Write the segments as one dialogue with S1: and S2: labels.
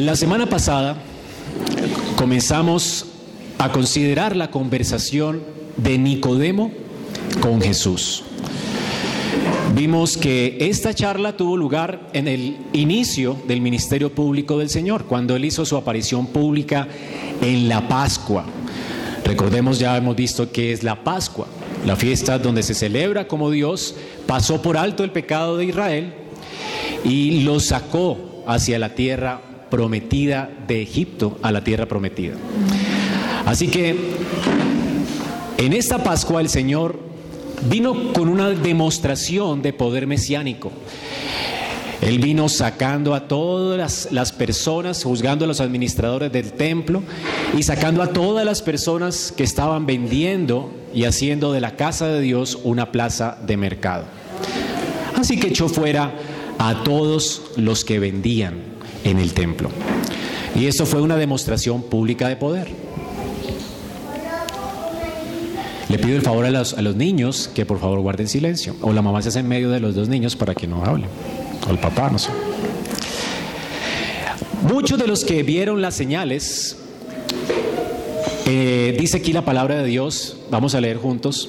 S1: La semana pasada comenzamos a considerar la conversación de Nicodemo con Jesús. Vimos que esta charla tuvo lugar en el inicio del ministerio público del Señor, cuando Él hizo su aparición pública en la Pascua. Recordemos, ya hemos visto que es la Pascua, la fiesta donde se celebra como Dios pasó por alto el pecado de Israel y lo sacó hacia la tierra prometida de Egipto, a la tierra prometida. Así que en esta Pascua el Señor vino con una demostración de poder mesiánico. Él vino sacando a todas las, personas, juzgando a los administradores del templo y sacando a todas las personas que estaban vendiendo y haciendo de la casa de Dios una plaza de mercado. Así que echó fuera a todos los que vendían en el templo. Y eso fue una demostración pública de poder. Le pido el favor a los, a los niños que por favor guarden silencio. O la mamá se hace en medio de los dos niños para que no hablen al papá, no sé. Muchos de los que vieron las señales, eh, dice aquí la palabra de Dios, vamos a leer juntos,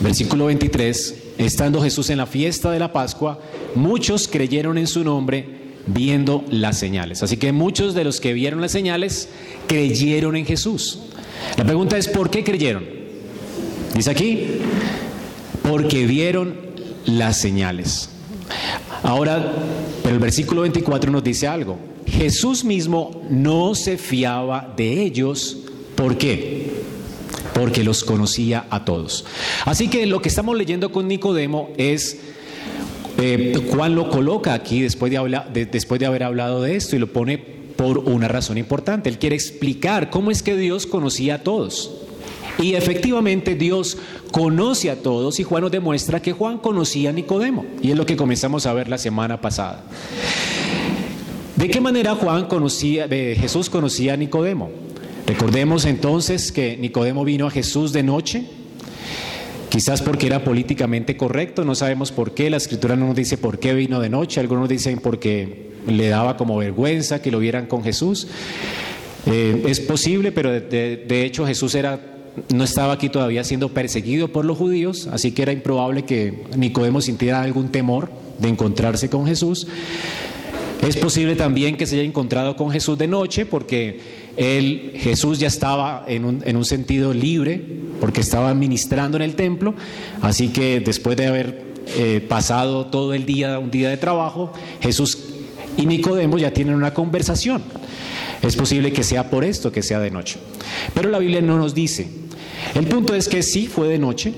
S1: versículo 23, estando Jesús en la fiesta de la Pascua, muchos creyeron en su nombre viendo las señales. Así que muchos de los que vieron las señales creyeron en Jesús. La pregunta es, ¿por qué creyeron? Dice aquí, porque vieron las señales. Ahora, pero el versículo 24 nos dice algo. Jesús mismo no se fiaba de ellos. ¿Por qué? Porque los conocía a todos. Así que lo que estamos leyendo con Nicodemo es eh, Juan lo coloca aquí después de, hablar, después de haber hablado de esto y lo pone por una razón importante. Él quiere explicar cómo es que Dios conocía a todos. Y efectivamente Dios conoce a todos y Juan nos demuestra que Juan conocía a Nicodemo. Y es lo que comenzamos a ver la semana pasada. ¿De qué manera Juan conocía, Jesús conocía a Nicodemo? Recordemos entonces que Nicodemo vino a Jesús de noche, quizás porque era políticamente correcto, no sabemos por qué, la escritura no nos dice por qué vino de noche, algunos dicen porque le daba como vergüenza que lo vieran con Jesús. Eh, es posible, pero de hecho Jesús era no estaba aquí todavía siendo perseguido por los judíos, así que era improbable que Nicodemo sintiera algún temor de encontrarse con Jesús. Es posible también que se haya encontrado con Jesús de noche porque él, Jesús ya estaba en un, en un sentido libre porque estaba ministrando en el templo, así que después de haber eh, pasado todo el día, un día de trabajo, Jesús y Nicodemo ya tienen una conversación. Es posible que sea por esto que sea de noche. Pero la Biblia no nos dice. El punto es que sí fue de noche,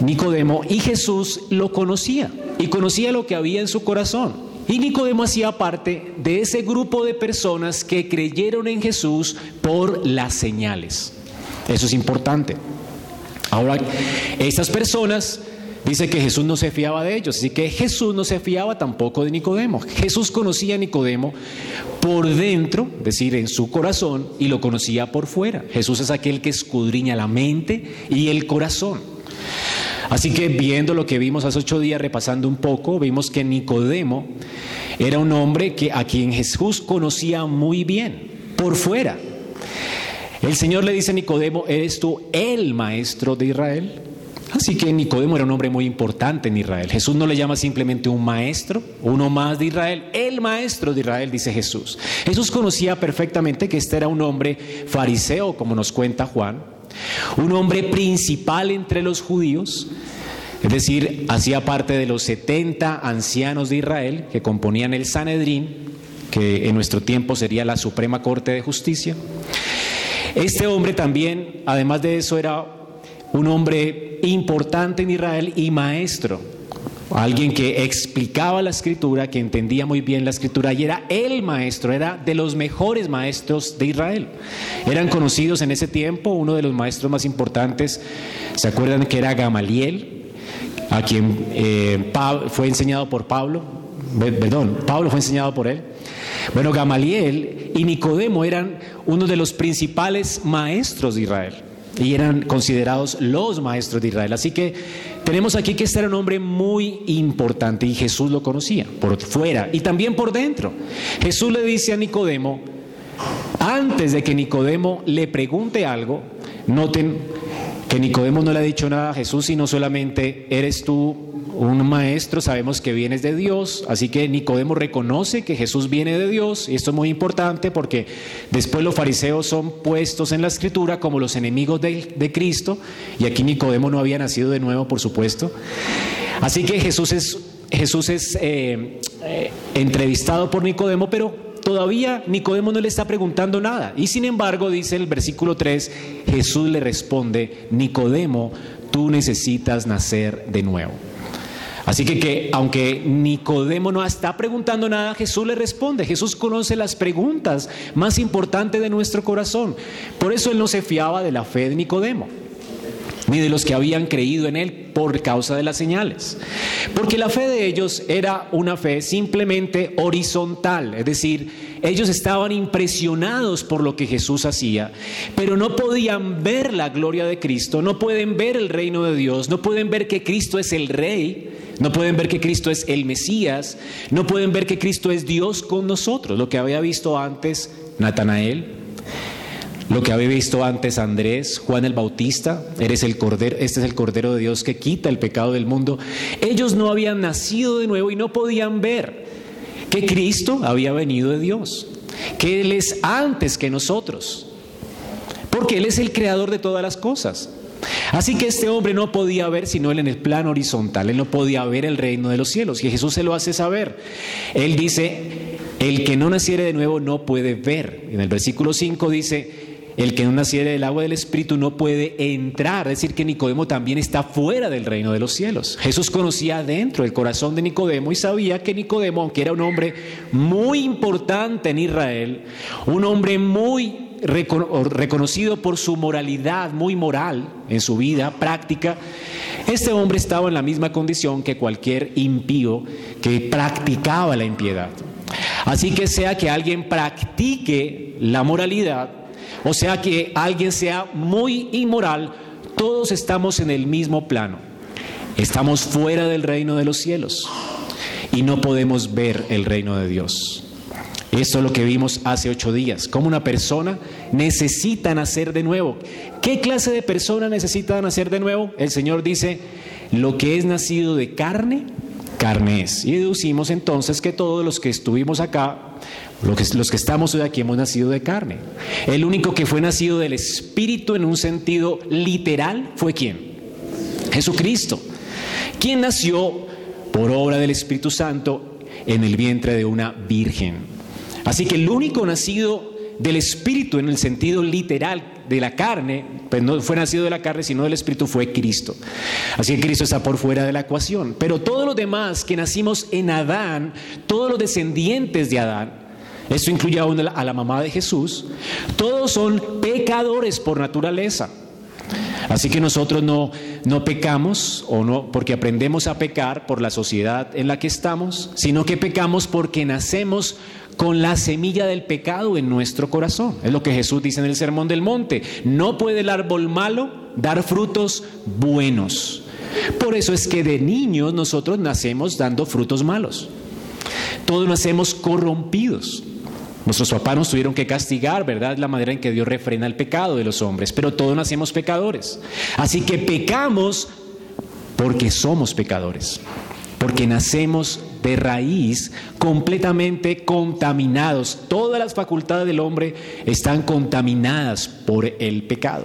S1: Nicodemo, y Jesús lo conocía, y conocía lo que había en su corazón. Y Nicodemo hacía parte de ese grupo de personas que creyeron en Jesús por las señales. Eso es importante. Ahora, estas personas Dice que Jesús no se fiaba de ellos, así que Jesús no se fiaba tampoco de Nicodemo. Jesús conocía a Nicodemo por dentro, es decir, en su corazón, y lo conocía por fuera. Jesús es aquel que escudriña la mente y el corazón. Así que viendo lo que vimos hace ocho días, repasando un poco, vimos que Nicodemo era un hombre que, a quien Jesús conocía muy bien, por fuera. El Señor le dice a Nicodemo, ¿eres tú el maestro de Israel? Así que Nicodemo era un hombre muy importante en Israel. Jesús no le llama simplemente un maestro, uno más de Israel, el maestro de Israel, dice Jesús. Jesús conocía perfectamente que este era un hombre fariseo, como nos cuenta Juan, un hombre principal entre los judíos, es decir, hacía parte de los 70 ancianos de Israel que componían el Sanedrín, que en nuestro tiempo sería la Suprema Corte de Justicia. Este hombre también, además de eso, era un hombre importante en Israel y maestro, alguien que explicaba la escritura, que entendía muy bien la escritura y era el maestro, era de los mejores maestros de Israel. Eran conocidos en ese tiempo, uno de los maestros más importantes, ¿se acuerdan que era Gamaliel? A quien eh, fue enseñado por Pablo, perdón, Pablo fue enseñado por él. Bueno, Gamaliel y Nicodemo eran uno de los principales maestros de Israel y eran considerados los maestros de Israel. Así que tenemos aquí que este era un hombre muy importante y Jesús lo conocía, por fuera y también por dentro. Jesús le dice a Nicodemo, antes de que Nicodemo le pregunte algo, noten que Nicodemo no le ha dicho nada a Jesús, sino solamente eres tú un maestro, sabemos que vienes de Dios, así que Nicodemo reconoce que Jesús viene de Dios, y esto es muy importante porque después los fariseos son puestos en la escritura como los enemigos de, Cristo, y aquí Nicodemo no había nacido de nuevo, por supuesto. Así que Jesús es, Jesús es eh, eh, entrevistado por Nicodemo, pero todavía Nicodemo no le está preguntando nada. Y sin embargo, dice el versículo 3, Jesús le responde, Nicodemo, tú necesitas nacer de nuevo. Así que, que aunque Nicodemo no está preguntando nada, Jesús le responde. Jesús conoce las preguntas más importantes de nuestro corazón. Por eso él no se fiaba de la fe de Nicodemo ni de los que habían creído en él por causa de las señales. Porque la fe de ellos era una fe simplemente horizontal, es decir, ellos estaban impresionados por lo que Jesús hacía, pero no podían ver la gloria de Cristo, no pueden ver el reino de Dios, no pueden ver que Cristo es el rey, no pueden ver que Cristo es el Mesías, no pueden ver que Cristo es Dios con nosotros, lo que había visto antes Natanael, lo que había visto antes Andrés, Juan el Bautista, eres el cordero, este es el cordero de Dios que quita el pecado del mundo. Ellos no habían nacido de nuevo y no podían ver que Cristo había venido de Dios, que Él es antes que nosotros, porque Él es el creador de todas las cosas. Así que este hombre no podía ver sino él en el plano horizontal, él no podía ver el reino de los cielos y Jesús se lo hace saber. Él dice, el que no naciere de nuevo no puede ver. En el versículo 5 dice, el que no naciere del agua del Espíritu no puede entrar, es decir, que Nicodemo también está fuera del reino de los cielos. Jesús conocía dentro el corazón de Nicodemo y sabía que Nicodemo, aunque era un hombre muy importante en Israel, un hombre muy reconocido por su moralidad, muy moral en su vida práctica, este hombre estaba en la misma condición que cualquier impío que practicaba la impiedad. Así que sea que alguien practique la moralidad, o sea que alguien sea muy inmoral, todos estamos en el mismo plano. Estamos fuera del reino de los cielos y no podemos ver el reino de Dios. Esto es lo que vimos hace ocho días, cómo una persona necesita nacer de nuevo. ¿Qué clase de persona necesita nacer de nuevo? El Señor dice, lo que es nacido de carne, carne es. Y deducimos entonces que todos los que estuvimos acá, los que, estamos hoy aquí hemos nacido de carne. El único que fue nacido del Espíritu en un sentido literal fue quién? Jesucristo. ¿Quién nació por obra del Espíritu Santo en el vientre de una virgen. Así que el único nacido del Espíritu en el sentido literal de la carne, pues no fue nacido de la carne, sino del Espíritu, fue Cristo. Así que Cristo está por fuera de la ecuación. Pero todos los demás que nacimos en Adán, todos los descendientes de Adán, esto incluye aún a la mamá de Jesús, todos son pecadores por naturaleza. Así que nosotros no, no pecamos o no porque aprendemos a pecar por la sociedad en la que estamos, sino que pecamos porque nacemos con la semilla del pecado en nuestro corazón. Es lo que Jesús dice en el Sermón del Monte. No puede el árbol malo dar frutos buenos. Por eso es que de niños nosotros nacemos dando frutos malos. Todos nacemos corrompidos. Nuestros papás nos tuvieron que castigar, ¿verdad? La manera en que Dios refrena el pecado de los hombres, pero todos nacemos pecadores. Así que pecamos porque somos pecadores, porque nacemos de raíz completamente contaminados. Todas las facultades del hombre están contaminadas por el pecado.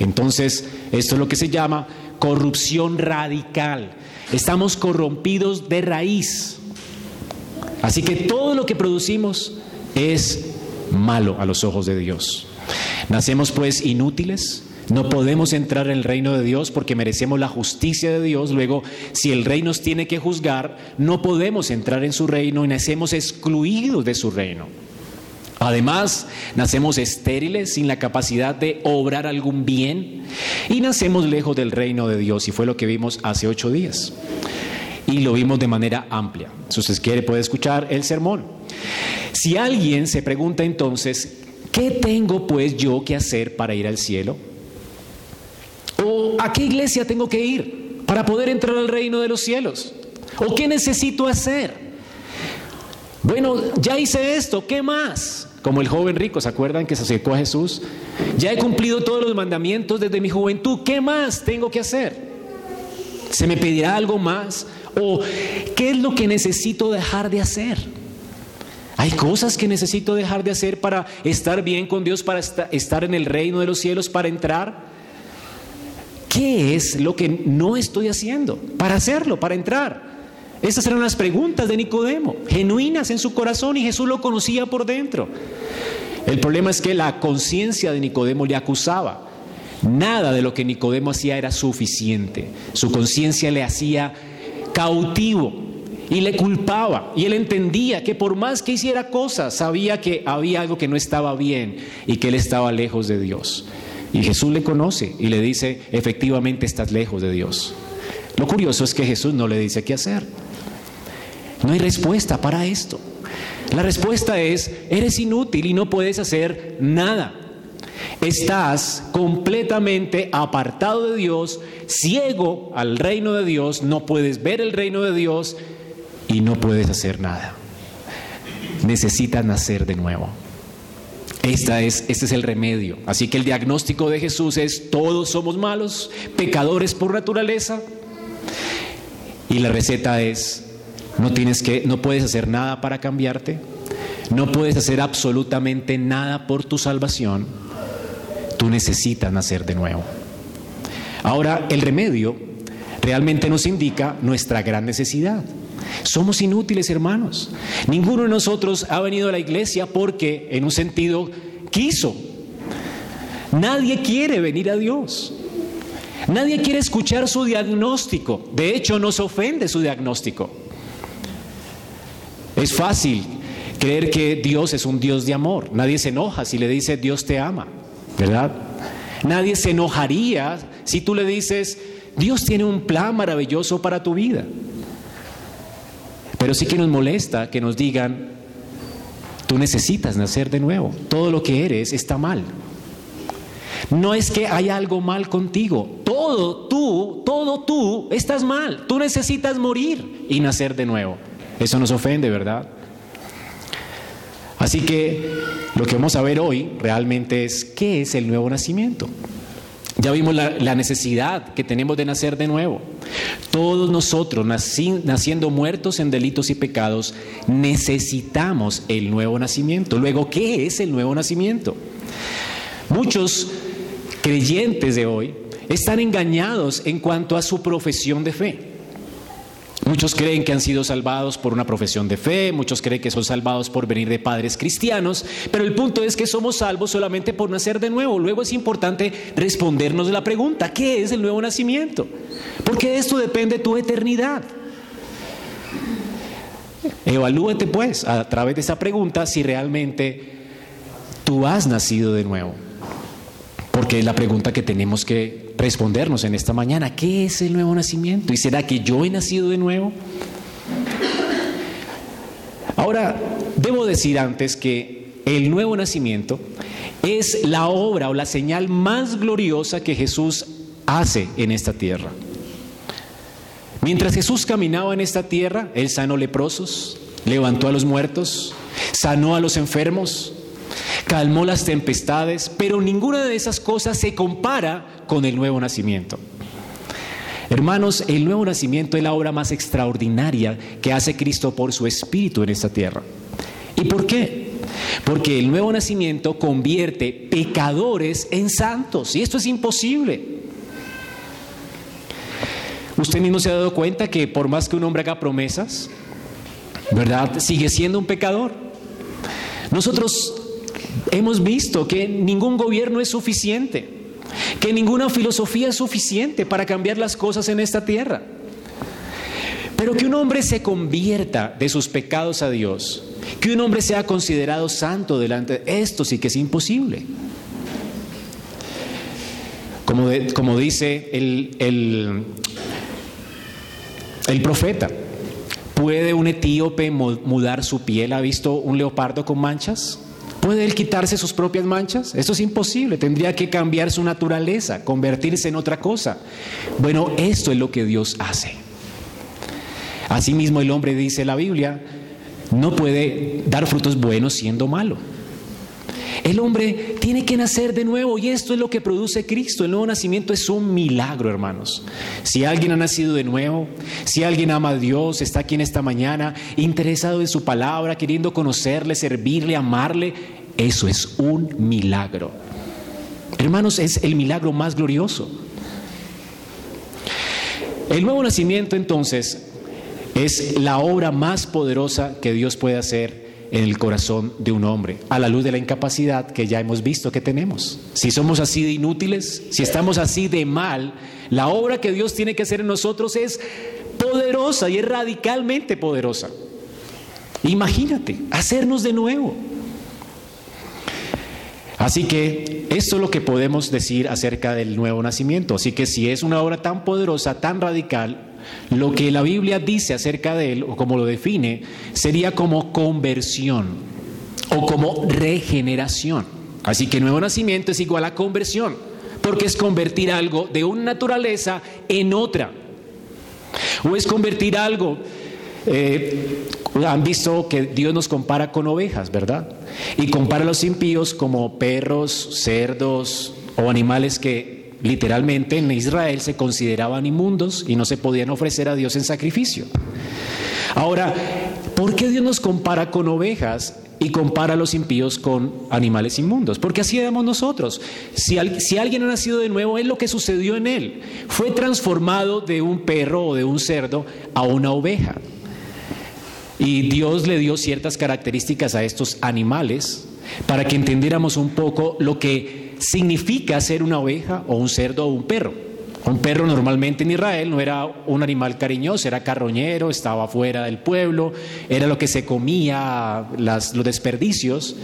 S1: Entonces, esto es lo que se llama corrupción radical. Estamos corrompidos de raíz. Así que todo lo que producimos es malo a los ojos de Dios. Nacemos pues inútiles, no podemos entrar en el reino de Dios porque merecemos la justicia de Dios. Luego, si el rey nos tiene que juzgar, no podemos entrar en su reino y nacemos excluidos de su reino. Además, nacemos estériles sin la capacidad de obrar algún bien y nacemos lejos del reino de Dios y fue lo que vimos hace ocho días. Y lo vimos de manera amplia. Si usted quiere puede escuchar el sermón. Si alguien se pregunta entonces, ¿qué tengo pues yo que hacer para ir al cielo? ¿O a qué iglesia tengo que ir para poder entrar al reino de los cielos? ¿O qué necesito hacer? Bueno, ya hice esto, ¿qué más? Como el joven rico, ¿se acuerdan que se acercó a Jesús? Ya he cumplido todos los mandamientos desde mi juventud, ¿qué más tengo que hacer? ¿Se me pedirá algo más? ¿O qué es lo que necesito dejar de hacer? Hay cosas que necesito dejar de hacer para estar bien con Dios, para estar en el reino de los cielos, para entrar. ¿Qué es lo que no estoy haciendo para hacerlo, para entrar? Esas eran las preguntas de Nicodemo, genuinas en su corazón y Jesús lo conocía por dentro. El problema es que la conciencia de Nicodemo le acusaba. Nada de lo que Nicodemo hacía era suficiente. Su conciencia le hacía cautivo y le culpaba. Y él entendía que por más que hiciera cosas, sabía que había algo que no estaba bien y que él estaba lejos de Dios. Y Jesús le conoce y le dice, efectivamente estás lejos de Dios. Lo curioso es que Jesús no le dice qué hacer. No hay respuesta para esto. La respuesta es, eres inútil y no puedes hacer nada. Estás completamente apartado de Dios, ciego al reino de Dios, no puedes ver el reino de Dios y no puedes hacer nada. Necesitas nacer de nuevo. Esta es, este es el remedio. Así que el diagnóstico de Jesús es, todos somos malos, pecadores por naturaleza. Y la receta es, no tienes que, no puedes hacer nada para cambiarte. No puedes hacer absolutamente nada por tu salvación. Tú necesitas nacer de nuevo. Ahora, el remedio realmente nos indica nuestra gran necesidad. Somos inútiles, hermanos. Ninguno de nosotros ha venido a la iglesia porque, en un sentido, quiso. Nadie quiere venir a Dios. Nadie quiere escuchar su diagnóstico. De hecho, nos ofende su diagnóstico. Es fácil creer que Dios es un Dios de amor. Nadie se enoja si le dice Dios te ama, ¿verdad? Nadie se enojaría si tú le dices Dios tiene un plan maravilloso para tu vida. Pero sí que nos molesta que nos digan, tú necesitas nacer de nuevo, todo lo que eres está mal. No es que hay algo mal contigo, todo tú, todo tú estás mal, tú necesitas morir y nacer de nuevo. Eso nos ofende, ¿verdad? Así que lo que vamos a ver hoy realmente es qué es el nuevo nacimiento. Ya vimos la, necesidad que tenemos de nacer de nuevo. Todos nosotros, naciendo muertos en delitos y pecados, necesitamos el nuevo nacimiento. Luego, ¿qué es el nuevo nacimiento? Muchos creyentes de hoy están engañados en cuanto a su profesión de fe. Muchos creen que han sido salvados por una profesión de fe, muchos creen que son salvados por venir de padres cristianos, pero el punto es que somos salvos solamente por nacer de nuevo. Luego es importante respondernos la pregunta, ¿qué es el nuevo nacimiento? Porque de esto depende tu eternidad. Evalúate pues a través de esa pregunta si realmente tú has nacido de nuevo. Porque es la pregunta que tenemos que respondernos en esta mañana, ¿qué es el nuevo nacimiento? ¿Y será que yo he nacido de nuevo? Ahora, debo decir antes que el nuevo nacimiento es la obra o la señal más gloriosa que Jesús hace en esta tierra. Mientras Jesús caminaba en esta tierra, Él sanó leprosos, levantó a los muertos, sanó a los enfermos, calmó las tempestades, pero ninguna de esas cosas se compara con el nuevo nacimiento. Hermanos, el nuevo nacimiento es la obra más extraordinaria que hace Cristo por su Espíritu en esta tierra. ¿Y por qué? Porque el nuevo nacimiento convierte pecadores en santos, y esto es imposible. Usted mismo se ha dado cuenta que por más que un hombre haga promesas, ¿verdad? Sigue siendo un pecador. Nosotros Hemos visto que ningún gobierno es suficiente, que ninguna filosofía es suficiente para cambiar las cosas en esta tierra. Pero que un hombre se convierta de sus pecados a Dios, que un hombre sea considerado santo delante de esto sí que es imposible. Como, como dice el, el, el profeta, ¿puede un etíope mudar su piel? ¿Ha visto un leopardo con manchas? ¿Puede él quitarse sus propias manchas? Eso es imposible. Tendría que cambiar su naturaleza, convertirse en otra cosa. Bueno, esto es lo que Dios hace. Asimismo el hombre dice la Biblia, no puede dar frutos buenos siendo malo. El hombre tiene que nacer de nuevo y esto es lo que produce Cristo. El nuevo nacimiento es un milagro, hermanos. Si alguien ha nacido de nuevo, si alguien ama a Dios, está aquí en esta mañana, interesado en su palabra, queriendo conocerle, servirle, amarle, eso es un milagro. Hermanos, es el milagro más glorioso. El nuevo nacimiento entonces es la obra más poderosa que Dios puede hacer en el corazón de un hombre, a la luz de la incapacidad que ya hemos visto que tenemos. Si somos así de inútiles, si estamos así de mal, la obra que Dios tiene que hacer en nosotros es poderosa y es radicalmente poderosa. Imagínate, hacernos de nuevo. Así que esto es lo que podemos decir acerca del nuevo nacimiento. Así que si es una obra tan poderosa, tan radical, lo que la Biblia dice acerca de él, o como lo define, sería como conversión o como regeneración. Así que nuevo nacimiento es igual a conversión, porque es convertir algo de una naturaleza en otra. O es convertir algo, eh, han visto que Dios nos compara con ovejas, ¿verdad? Y compara a los impíos como perros, cerdos o animales que literalmente en Israel se consideraban inmundos y no se podían ofrecer a Dios en sacrificio. Ahora, ¿por qué Dios nos compara con ovejas y compara a los impíos con animales inmundos? Porque así éramos nosotros. Si, si alguien ha nacido de nuevo, es lo que sucedió en él. Fue transformado de un perro o de un cerdo a una oveja. Y Dios le dio ciertas características a estos animales para que entendiéramos un poco lo que significa ser una oveja o un cerdo o un perro. Un perro normalmente en Israel no era un animal cariñoso, era carroñero, estaba fuera del pueblo, era lo que se comía, los desperdicios.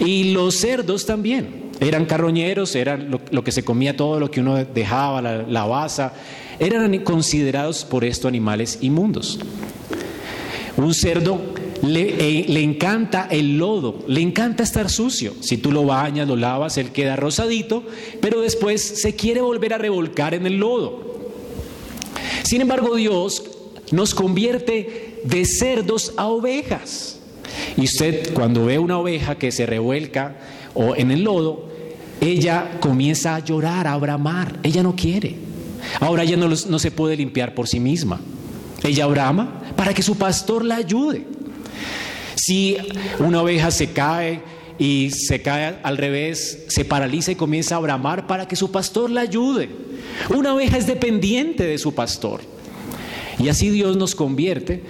S1: Y los cerdos también, eran carroñeros, eran lo, que se comía todo lo que uno dejaba, la, la baza, eran considerados por esto animales inmundos. Un cerdo eh, le, encanta el lodo, le encanta estar sucio. Si tú lo bañas, lo lavas, él queda rosadito, pero después se quiere volver a revolcar en el lodo. Sin embargo, Dios nos convierte de cerdos a ovejas. Y usted cuando ve una oveja que se revuelca o en el lodo, ella comienza a llorar, a bramar. Ella no quiere. Ahora ella no, no se puede limpiar por sí misma. Ella brama para que su pastor la ayude. Si una oveja se cae y se cae al revés, se paraliza y comienza a bramar para que su pastor la ayude. Una oveja es dependiente de su pastor. Y así Dios nos convierte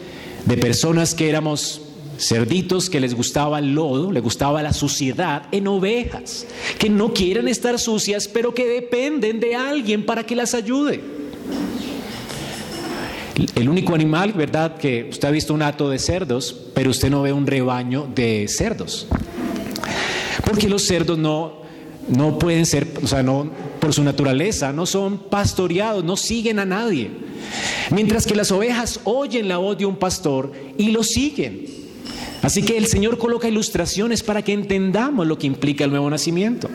S1: de personas que éramos cerditos que les gustaba el lodo, les gustaba la suciedad, en ovejas, que no quieren estar sucias, pero que dependen de alguien para que las ayude. El único animal, ¿verdad? Que usted ha visto un hato de cerdos, pero usted no ve un rebaño de cerdos. Porque los cerdos no, no pueden ser, o sea, no, por su naturaleza, no son pastoreados, no siguen a nadie. Mientras que las ovejas oyen la voz de un pastor y lo siguen. Así que el Señor coloca ilustraciones para que entendamos lo que implica el nuevo nacimiento.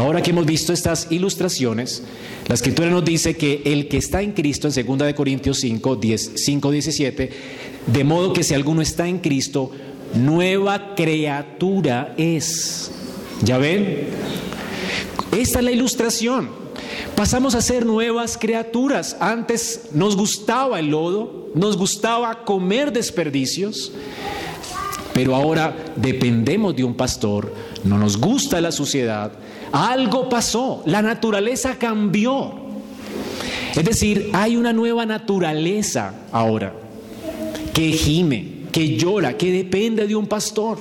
S1: Ahora que hemos visto estas ilustraciones, la escritura nos dice que el que está en Cristo, en 2 de Corintios 5, 10, 5, 17, de modo que si alguno está en Cristo, nueva criatura es. ¿Ya ven? Esta es la ilustración. Pasamos a ser nuevas criaturas. Antes nos gustaba el lodo, nos gustaba comer desperdicios, pero ahora dependemos de un pastor, no nos gusta la suciedad, algo pasó, la naturaleza cambió. Es decir, hay una nueva naturaleza ahora que gime, que llora, que depende de un pastor.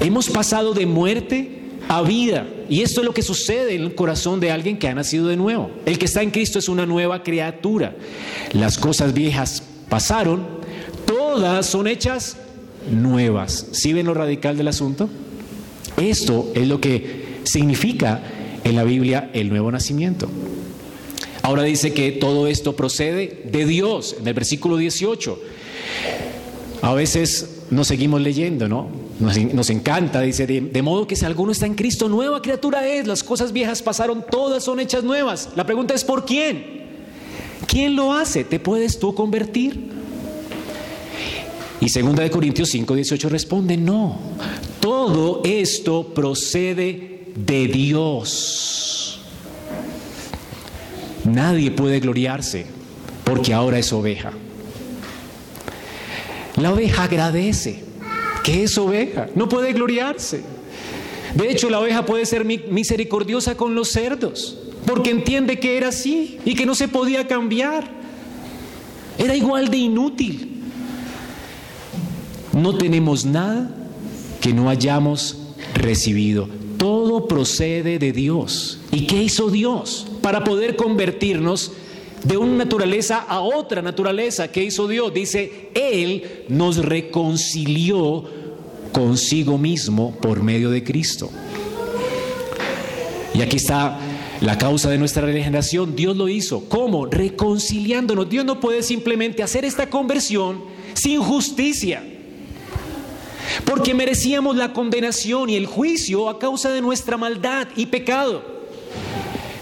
S1: Hemos pasado de muerte a vida. Y esto es lo que sucede en el corazón de alguien que ha nacido de nuevo. El que está en Cristo es una nueva criatura. Las cosas viejas pasaron, todas son hechas nuevas. ¿Sí ven lo radical del asunto? Esto es lo que significa en la Biblia el nuevo nacimiento. Ahora dice que todo esto procede de Dios, en el versículo 18. A veces nos seguimos leyendo, ¿no? Nos, encanta, dice, de, modo que si alguno está en Cristo, nueva criatura es, las cosas viejas pasaron, todas son hechas nuevas. La pregunta es, ¿por quién? ¿Quién lo hace? ¿Te puedes tú convertir? Y segunda de Corintios 5, 18 responde, no, todo esto procede de Dios. Nadie puede gloriarse porque ahora es oveja. La oveja agradece que es oveja, no puede gloriarse. De hecho, la oveja puede ser misericordiosa con los cerdos, porque entiende que era así y que no se podía cambiar. Era igual de inútil. No tenemos nada que no hayamos recibido. Todo procede de Dios. ¿Y qué hizo Dios para poder convertirnos de una naturaleza a otra naturaleza. ¿Qué hizo Dios? Dice, Él nos reconcilió consigo mismo por medio de Cristo. Y aquí está la causa de nuestra regeneración. Dios lo hizo. ¿Cómo? Reconciliándonos. Dios no puede simplemente hacer esta conversión sin justicia. Porque merecíamos la condenación y el juicio a causa de nuestra maldad y pecado.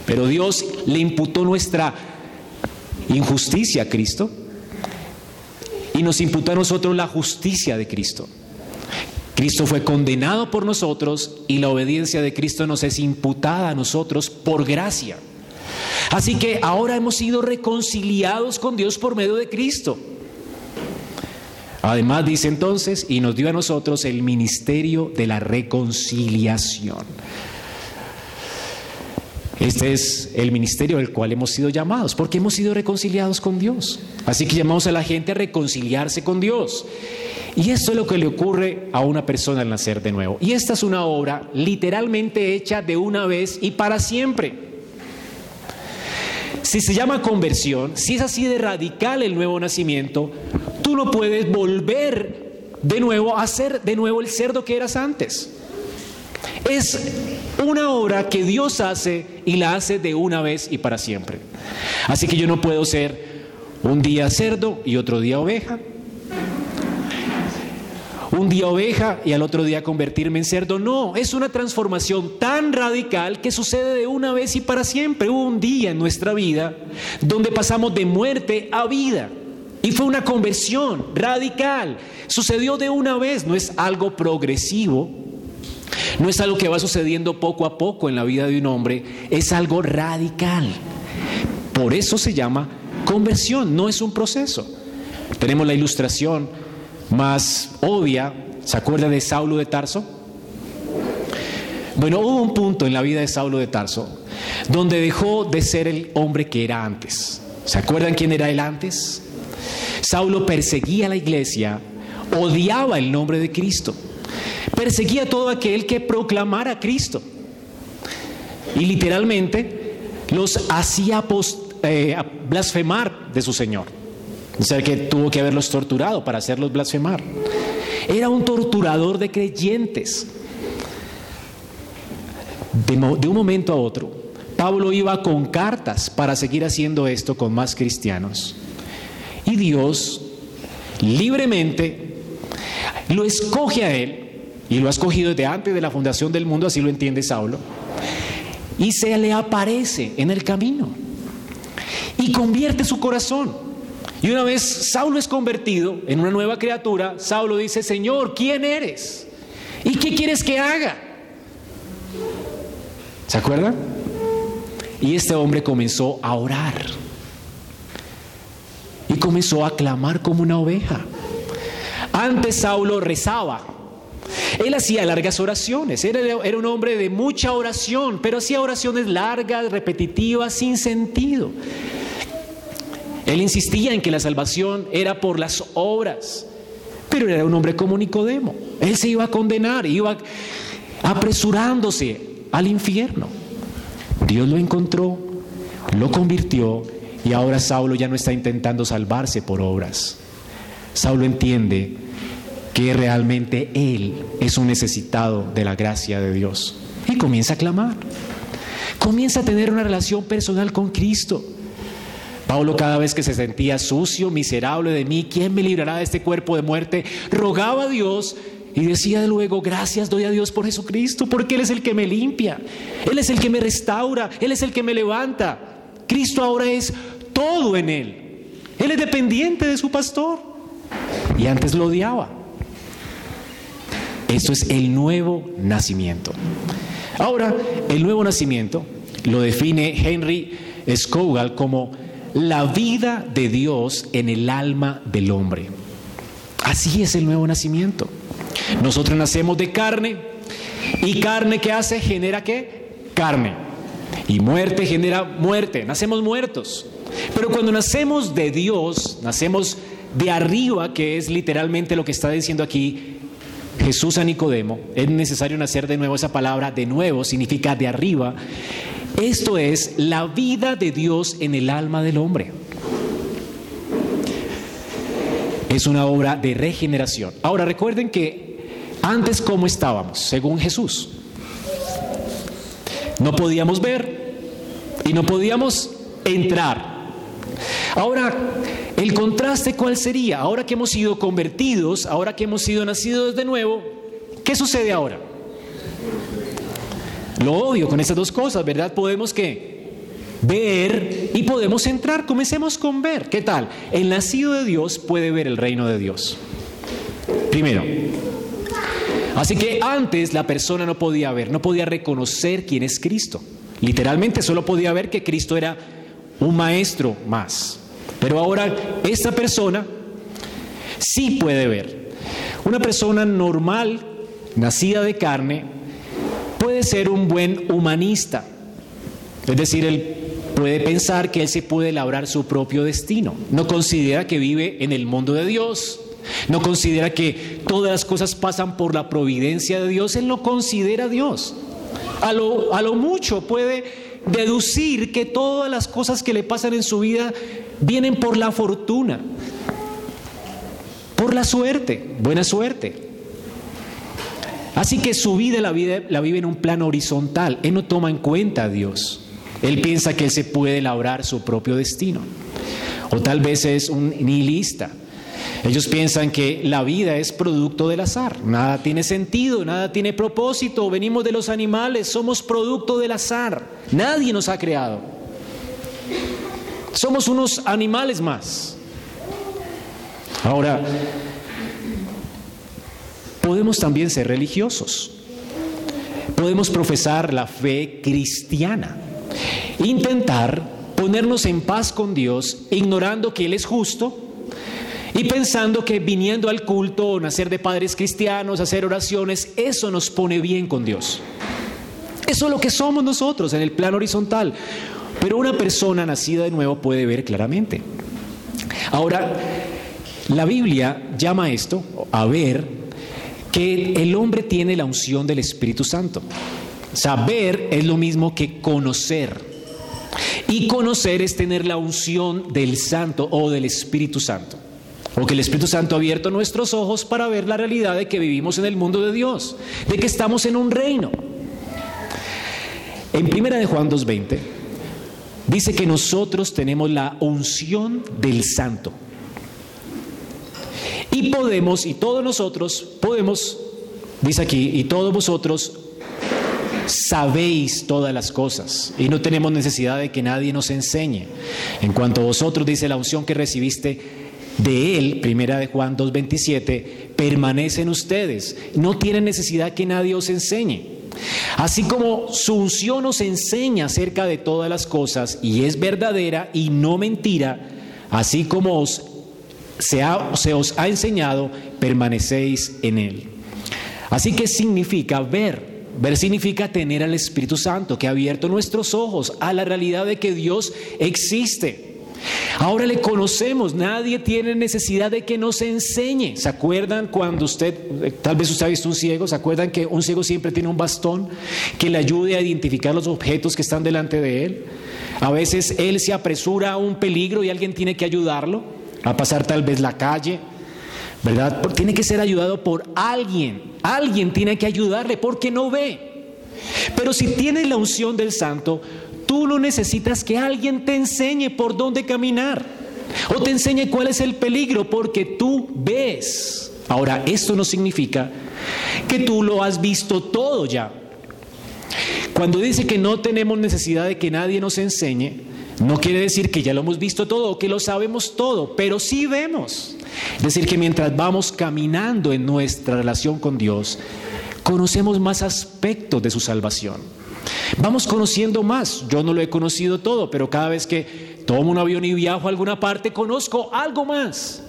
S1: Pero Dios le imputó nuestra injusticia a Cristo y nos imputó a nosotros la justicia de Cristo. Cristo fue condenado por nosotros y la obediencia de Cristo nos es imputada a nosotros por gracia. Así que ahora hemos sido reconciliados con Dios por medio de Cristo. Además dice entonces, y nos dio a nosotros el ministerio de la reconciliación. Este es el ministerio al cual hemos sido llamados, porque hemos sido reconciliados con Dios. Así que llamamos a la gente a reconciliarse con Dios. Y esto es lo que le ocurre a una persona al nacer de nuevo. Y esta es una obra literalmente hecha de una vez y para siempre. Si se llama conversión, si es así de radical el nuevo nacimiento, tú no puedes volver de nuevo a ser de nuevo el cerdo que eras antes. Es una obra que Dios hace y la hace de una vez y para siempre. Así que yo no puedo ser un día cerdo y otro día oveja. Un día oveja y al otro día convertirme en cerdo. No, es una transformación tan radical que sucede de una vez y para siempre. Hubo un día en nuestra vida donde pasamos de muerte a vida. Y fue una conversión radical. Sucedió de una vez, no es algo progresivo, no es algo que va sucediendo poco a poco en la vida de un hombre, es algo radical. Por eso se llama conversión, no es un proceso. Tenemos la ilustración más obvia, ¿se acuerda de Saulo de Tarso? Bueno, hubo un punto en la vida de Saulo de Tarso donde dejó de ser el hombre que era antes. ¿Se acuerdan quién era él antes? Saulo perseguía a la iglesia, odiaba el nombre de Cristo perseguía a todo aquel que proclamara a Cristo. Y literalmente los hacía eh, blasfemar de su Señor. Sea que tuvo que haberlos torturado para hacerlos blasfemar. Era un torturador de creyentes. De un momento a otro, Pablo iba con cartas para seguir haciendo esto con más cristianos. Dios libremente lo escoge a él y lo ha escogido desde antes de la fundación del mundo, así lo entiende Saulo, y se le aparece en el camino y convierte su corazón. Y una vez Saulo es convertido en una nueva criatura, Saulo dice, Señor, ¿quién eres? ¿Y qué quieres que haga? ¿Se acuerdan? Y este hombre comenzó a orar. Comenzó a clamar como una oveja. Antes Saulo rezaba, él hacía largas oraciones, era, era un hombre de mucha oración, pero hacía oraciones largas, repetitivas, sin sentido. Él insistía en que la salvación era por las obras, pero era un hombre como Nicodemo. Él se iba a condenar, iba apresurándose al infierno. Dios lo encontró, lo convirtió y ahora Saulo ya no está intentando salvarse por obras. Saulo entiende que realmente él es un necesitado de la gracia de Dios. Y comienza a clamar. Comienza a tener una relación personal con Cristo. Pablo cada vez que se sentía sucio, miserable de mí, ¿quién me librará de este cuerpo de muerte? Rogaba a Dios y decía luego, gracias doy a Dios por Jesucristo, porque Él es el que me limpia, Él es el que me restaura, Él es el que me levanta. Cristo ahora es todo en Él. Él es dependiente de su pastor. Y antes lo odiaba. Esto es el nuevo nacimiento. Ahora, el nuevo nacimiento lo define Henry Scougal como la vida de Dios en el alma del hombre. Así es el nuevo nacimiento. Nosotros nacemos de carne y carne que hace genera? Carne. Y muerte genera muerte. Nacemos muertos. Pero cuando nacemos de Dios, nacemos de arriba, que es literalmente lo que está diciendo aquí Jesús a Nicodemo, es necesario nacer de nuevo. Esa palabra de nuevo significa de arriba. Esto es la vida de Dios en el alma del hombre. Es una obra de regeneración. Ahora recuerden que antes cómo estábamos, según Jesús. No podíamos ver y no podíamos entrar. Ahora, el contraste cuál sería? Ahora que hemos sido convertidos, ahora que hemos sido nacidos de nuevo, ¿qué sucede ahora? Lo obvio con estas dos cosas, ¿verdad? Podemos ver y podemos entrar. Comencemos con ver. ¿Qué tal? El nacido de Dios puede ver el reino de Dios. Primero. Así que antes la persona no podía ver, no podía reconocer quién es Cristo. Literalmente solo podía ver que Cristo era un maestro más. Pero ahora esta persona sí puede ver. Una persona normal, nacida de carne, puede ser un buen humanista. Es decir, él puede pensar que él se puede labrar su propio destino. No considera que vive en el mundo de Dios. No considera que todas las cosas pasan por la providencia de Dios. Él no considera a Dios. A lo, a lo mucho puede deducir que todas las cosas que le pasan en su vida vienen por la fortuna, por la suerte, buena suerte. Así que su vida la, vida la vive en un plano horizontal. Él no toma en cuenta a Dios. Él piensa que él se puede labrar su propio destino. O tal vez es un nihilista. Ellos piensan que la vida es producto del azar. Nada tiene sentido, nada tiene propósito. Venimos de los animales, somos producto del azar. Nadie nos ha creado. Somos unos animales más. Ahora, podemos también ser religiosos. Podemos profesar la fe cristiana. Intentar ponernos en paz con Dios, ignorando que Él es justo y pensando que viniendo al culto nacer de padres cristianos, hacer oraciones, eso nos pone bien con Dios. Eso es lo que somos nosotros en el plano horizontal. Pero una persona nacida de nuevo puede ver claramente. Ahora, la Biblia llama esto a ver que el hombre tiene la unción del Espíritu Santo. Saber es lo mismo que conocer. Y conocer es tener la unción del Santo o del Espíritu Santo. O que el Espíritu Santo ha abierto nuestros ojos para ver la realidad de que vivimos en el mundo de Dios, de que estamos en un reino. En primera de Juan 2:20 dice que nosotros tenemos la unción del Santo. Y podemos, y todos nosotros podemos, dice aquí, y todos vosotros sabéis todas las cosas y no tenemos necesidad de que nadie nos enseñe. En cuanto a vosotros, dice la unción que recibiste de Él, primera de Juan 2.27, permanecen ustedes. No tienen necesidad que nadie os enseñe. Así como su unción os enseña acerca de todas las cosas y es verdadera y no mentira, así como os se, os ha enseñado, permanecéis en él. Así que significa ver. Ver significa tener al Espíritu Santo que ha abierto nuestros ojos a la realidad de que Dios existe. Ahora le conocemos, nadie tiene necesidad de que nos enseñe. ¿Se acuerdan cuando usted, tal vez usted ha visto un ciego, ¿se acuerdan que un ciego siempre tiene un bastón que le ayude a identificar los objetos que están delante de él? A veces él se apresura a un peligro y alguien tiene que ayudarlo a pasar tal vez la calle, ¿verdad? Tiene que ser ayudado por alguien. Alguien tiene que ayudarle porque no ve. Pero si tiene la unción del santo, tú no necesitas que alguien te enseñe por dónde caminar o te enseñe cuál es el peligro porque tú ves. Ahora, esto no significa que tú lo has visto todo ya. Cuando dice que no tenemos necesidad de que nadie nos enseñe, no quiere decir que ya lo hemos visto todo o que lo sabemos todo, pero sí vemos. Es decir, que mientras vamos caminando en nuestra relación con Dios, conocemos más aspectos de su salvación. Vamos conociendo más. Yo no lo he conocido todo, pero cada vez que tomo un avión y viajo a alguna parte, conozco algo más.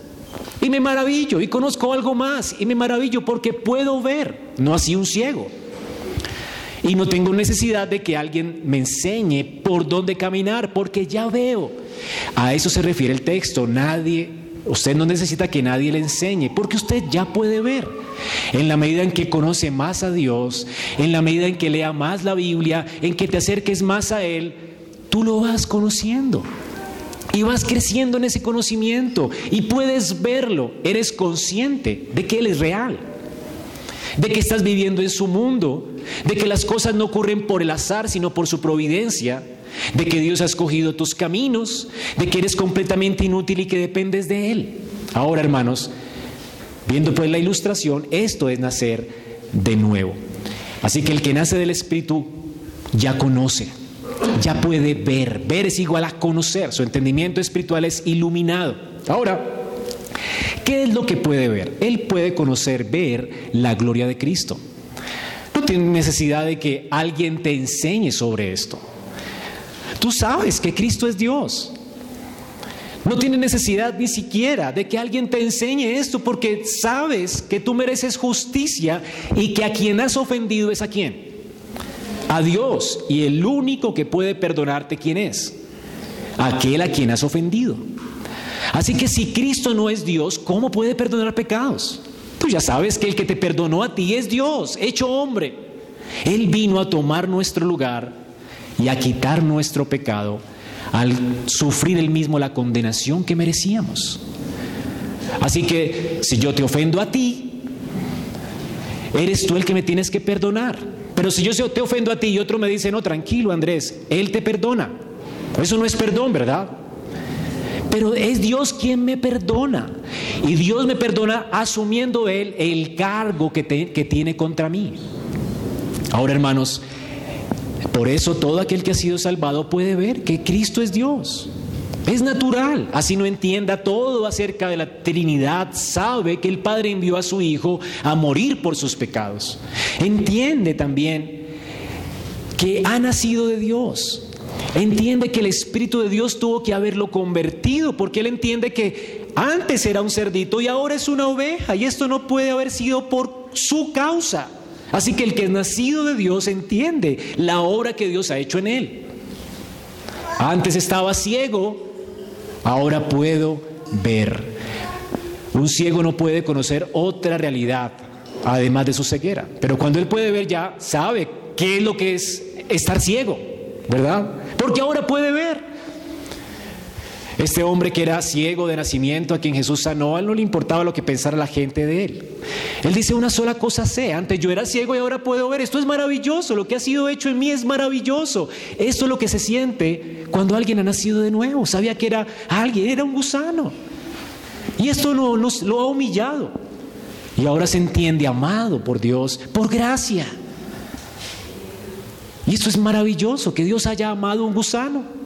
S1: Y me maravillo, y conozco algo más, y me maravillo porque puedo ver, no así un ciego. Y no tengo necesidad de que alguien me enseñe por dónde caminar, porque ya veo. A eso se refiere el texto. Nadie, usted no necesita que nadie le enseñe, porque usted ya puede ver. En la medida en que conoce más a Dios, en la medida en que lea más la Biblia, en que te acerques más a Él, tú lo vas conociendo. Y vas creciendo en ese conocimiento y puedes verlo. Eres consciente de que Él es real de que estás viviendo en su mundo, de que las cosas no ocurren por el azar, sino por su providencia, de que Dios ha escogido tus caminos, de que eres completamente inútil y que dependes de Él. Ahora, hermanos, viendo pues la ilustración, esto es nacer de nuevo. Así que el que nace del Espíritu ya conoce, ya puede ver. Ver es igual a conocer, su entendimiento espiritual es iluminado. Ahora, ¿Qué es lo que puede ver? Él puede conocer, ver la gloria de Cristo. No tiene necesidad de que alguien te enseñe sobre esto. Tú sabes que Cristo es Dios. No tiene necesidad ni siquiera de que alguien te enseñe esto porque sabes que tú mereces justicia y que a quien has ofendido es a quién. A Dios. Y el único que puede perdonarte, ¿quién es? Aquel a quien has ofendido. Así que si Cristo no es Dios, ¿cómo puede perdonar pecados? Tú ya sabes que el que te perdonó a ti es Dios, hecho hombre. Él vino a tomar nuestro lugar y a quitar nuestro pecado al sufrir él mismo la condenación que merecíamos. Así que si yo te ofendo a ti, eres tú el que me tienes que perdonar. Pero si yo te ofendo a ti y otro me dice, no, tranquilo Andrés, Él te perdona. Eso no es perdón, ¿verdad? Pero es Dios quien me perdona. Y Dios me perdona asumiendo Él el cargo que, que tiene contra mí. Ahora, hermanos, por eso todo aquel que ha sido salvado puede ver que Cristo es Dios. Es natural, así no entienda todo acerca de la Trinidad, sabe que el Padre envió a su Hijo a morir por sus pecados. Entiende también que ha nacido de Dios, Entiende que el Espíritu de Dios tuvo que haberlo convertido, porque él entiende que antes era un cerdito y ahora es una oveja, y esto no puede haber sido por su causa. Así que el que es nacido de Dios entiende la obra que Dios ha hecho en él. Antes estaba ciego, ahora puedo ver. Un ciego no puede conocer otra realidad, además de su ceguera. Pero cuando él puede ver ya, sabe qué es lo que es estar ciego, ¿verdad? porque ahora puede ver. Este hombre que era ciego de nacimiento, a quien Jesús sanó, a él no le importaba lo que pensara la gente de él. Él dice, una sola cosa sé, antes yo era ciego y ahora puedo ver. Esto es maravilloso, lo que ha sido hecho en mí es maravilloso. Esto es lo que se siente cuando alguien ha nacido de nuevo. Sabía que era alguien, era un gusano. Y esto lo, lo ha humillado. Y ahora se entiende amado por Dios, por gracia. Y esto es maravilloso, que Dios haya amado un gusano.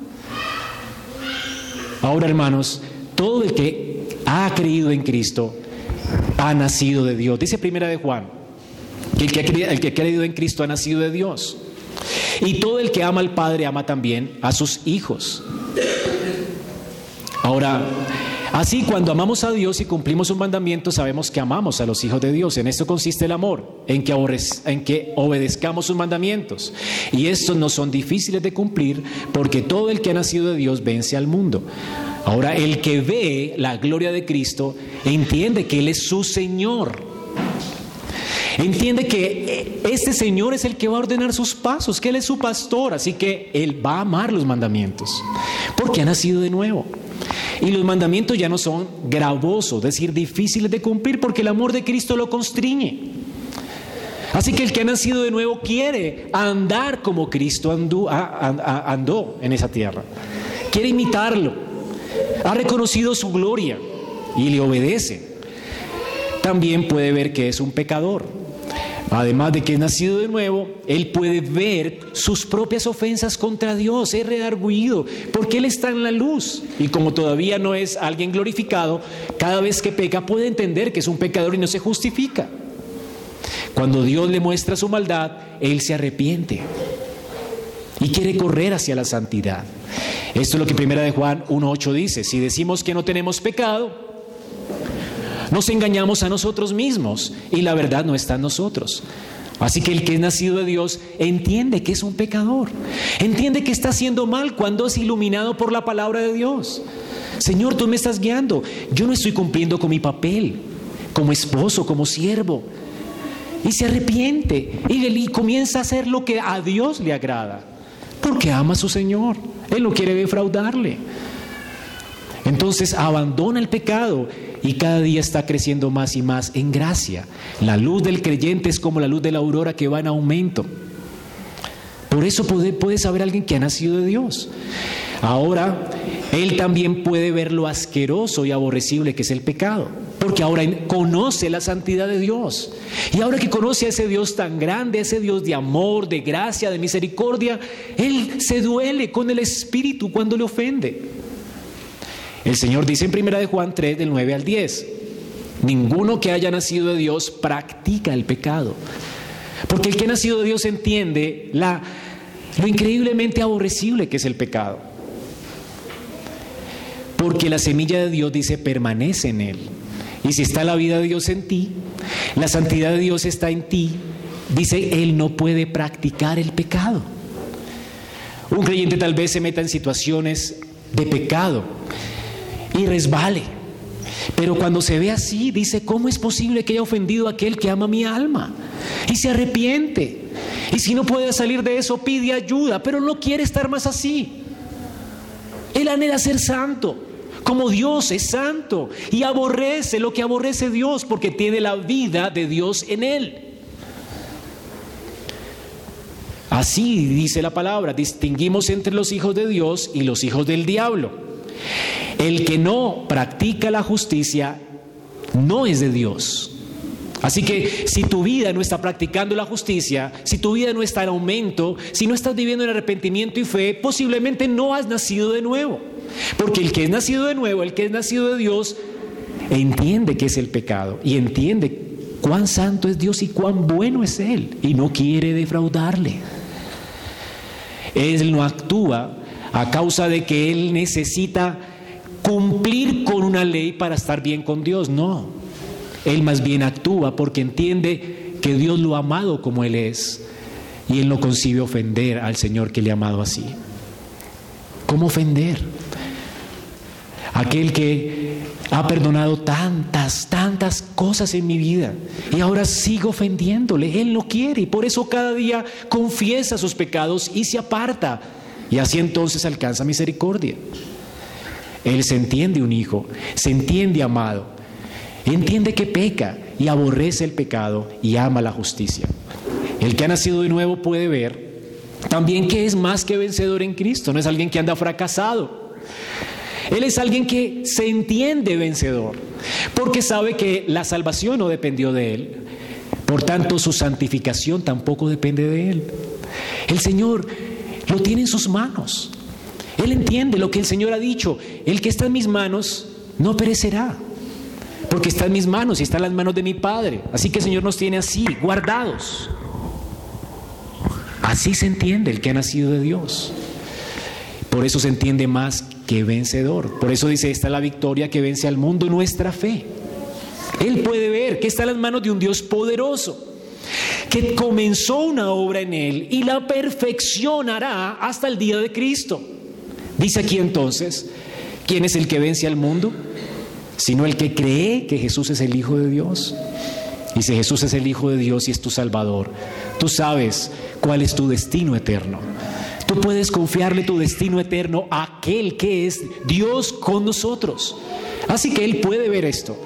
S1: Ahora, hermanos, todo el que ha creído en Cristo ha nacido de Dios. Dice primera de Juan, que el que, el que ha creído en Cristo ha nacido de Dios. Y todo el que ama al Padre ama también a sus hijos. Ahora, Así, cuando amamos a Dios y cumplimos un mandamiento, sabemos que amamos a los hijos de Dios. En esto consiste el amor, en que, en que obedezcamos sus mandamientos. Y estos no son difíciles de cumplir porque todo el que ha nacido de Dios vence al mundo. Ahora, el que ve la gloria de Cristo entiende que Él es su Señor. Entiende que este Señor es el que va a ordenar sus pasos, que Él es su pastor, así que Él va a amar los mandamientos, porque ha nacido de nuevo. Y los mandamientos ya no son gravosos, es decir, difíciles de cumplir porque el amor de Cristo lo constriñe. Así que el que ha nacido de nuevo quiere andar como Cristo andó, andó en esa tierra. Quiere imitarlo. Ha reconocido su gloria y le obedece. También puede ver que es un pecador. Además de que es nacido de nuevo, él puede ver sus propias ofensas contra Dios, es redarguido, porque él está en la luz. Y como todavía no es alguien glorificado, cada vez que peca puede entender que es un pecador y no se justifica. Cuando Dios le muestra su maldad, él se arrepiente y quiere correr hacia la santidad. Esto es lo que Primera de Juan 1.8 dice. Si decimos que no tenemos pecado, nos engañamos a nosotros mismos y la verdad no está en nosotros. Así que el que es nacido de Dios entiende que es un pecador, entiende que está haciendo mal cuando es iluminado por la palabra de Dios. Señor, tú me estás guiando, yo no estoy cumpliendo con mi papel como esposo, como siervo. Y se arrepiente y, comienza a hacer lo que a Dios le agrada, porque ama a su Señor, Él no quiere defraudarle. Entonces abandona el pecado y cada día está creciendo más y más en gracia. La luz del creyente es como la luz de la aurora que va en aumento. Por eso puede, saber alguien que ha nacido de Dios. Ahora, él también puede ver lo asqueroso y aborrecible que es el pecado, porque ahora conoce la santidad de Dios. Y ahora que conoce a ese Dios tan grande, a ese Dios de amor, de gracia, de misericordia, él se duele con el Espíritu cuando le ofende. El Señor dice en primera de Juan 3 del 9 al 10, ninguno que haya nacido de Dios practica el pecado. Porque el que ha nacido de Dios entiende la, lo increíblemente aborrecible que es el pecado. Porque la semilla de Dios dice permanece en él. Y si está la vida de Dios en ti, la santidad de Dios está en ti, dice, él no puede practicar el pecado. Un creyente tal vez se meta en situaciones de pecado y resbale. Pero cuando se ve así, dice, ¿cómo es posible que haya ofendido a aquel que ama mi alma? Y se arrepiente. Y si no puede salir de eso, pide ayuda, pero no quiere estar más así. Él anhela ser santo, como Dios es santo, y aborrece lo que aborrece Dios, porque tiene la vida de Dios en él. Así dice la palabra, distinguimos entre los hijos de Dios y los hijos del diablo. El que no practica la justicia no es de Dios. Así que si tu vida no está practicando la justicia, si tu vida no está en aumento, si no estás viviendo en arrepentimiento y fe, posiblemente no has nacido de nuevo. Porque el que es nacido de nuevo, el que es nacido de Dios, entiende que es el pecado y entiende cuán santo es Dios y cuán bueno es Él y no quiere defraudarle. Él no actúa a causa de que Él necesita cumplir con una ley para estar bien con Dios, no. Él más bien actúa porque entiende que Dios lo ha amado como Él es y Él no concibe ofender al Señor que le ha amado así. ¿Cómo ofender? Aquel que ha perdonado tantas, tantas cosas en mi vida y ahora sigo ofendiéndole. Él no quiere y por eso cada día confiesa sus pecados y se aparta y así entonces alcanza misericordia. Él se entiende un hijo, se entiende amado, entiende que peca y aborrece el pecado y ama la justicia. El que ha nacido de nuevo puede ver también que es más que vencedor en Cristo, no es alguien que anda fracasado. Él es alguien que se entiende vencedor, porque sabe que la salvación no dependió de él. Por tanto, su santificación tampoco depende de él. El Señor lo tiene en sus manos. Él entiende lo que el Señor ha dicho. El que está en mis manos no perecerá. Porque está en mis manos y está en las manos de mi Padre. Así que el Señor nos tiene así, guardados. Así se entiende el que ha nacido de Dios. Por eso se entiende más que vencedor. Por eso dice, esta es la victoria que vence al mundo, nuestra fe. Él puede ver que está en las manos de un Dios poderoso, que comenzó una obra en él y la perfeccionará hasta el día de Cristo. Dice aquí entonces, ¿quién es el que vence al mundo? Sino el que cree que Jesús es el Hijo de Dios. Y si Jesús es el Hijo de Dios y es tu Salvador, tú sabes cuál es tu destino eterno. Tú puedes confiarle tu destino eterno a aquel que es Dios con nosotros, Así que él puede ver esto.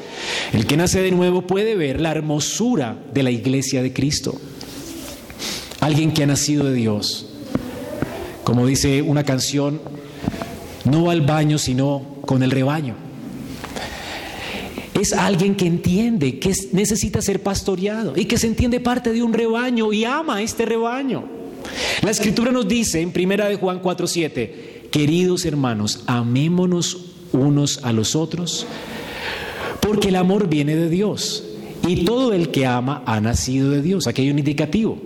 S1: El que nace de nuevo puede ver la hermosura de la iglesia de Cristo. Alguien que ha nacido de Dios. Como dice una canción, no va al baño sino con el rebaño. Es alguien que entiende que necesita ser pastoreado y que se entiende parte de un rebaño y ama este rebaño. La escritura nos dice en primera de Juan 4:7, queridos hermanos, amémonos unos a los otros, porque el amor viene de Dios y todo el que ama ha nacido de Dios. Aquí hay un indicativo.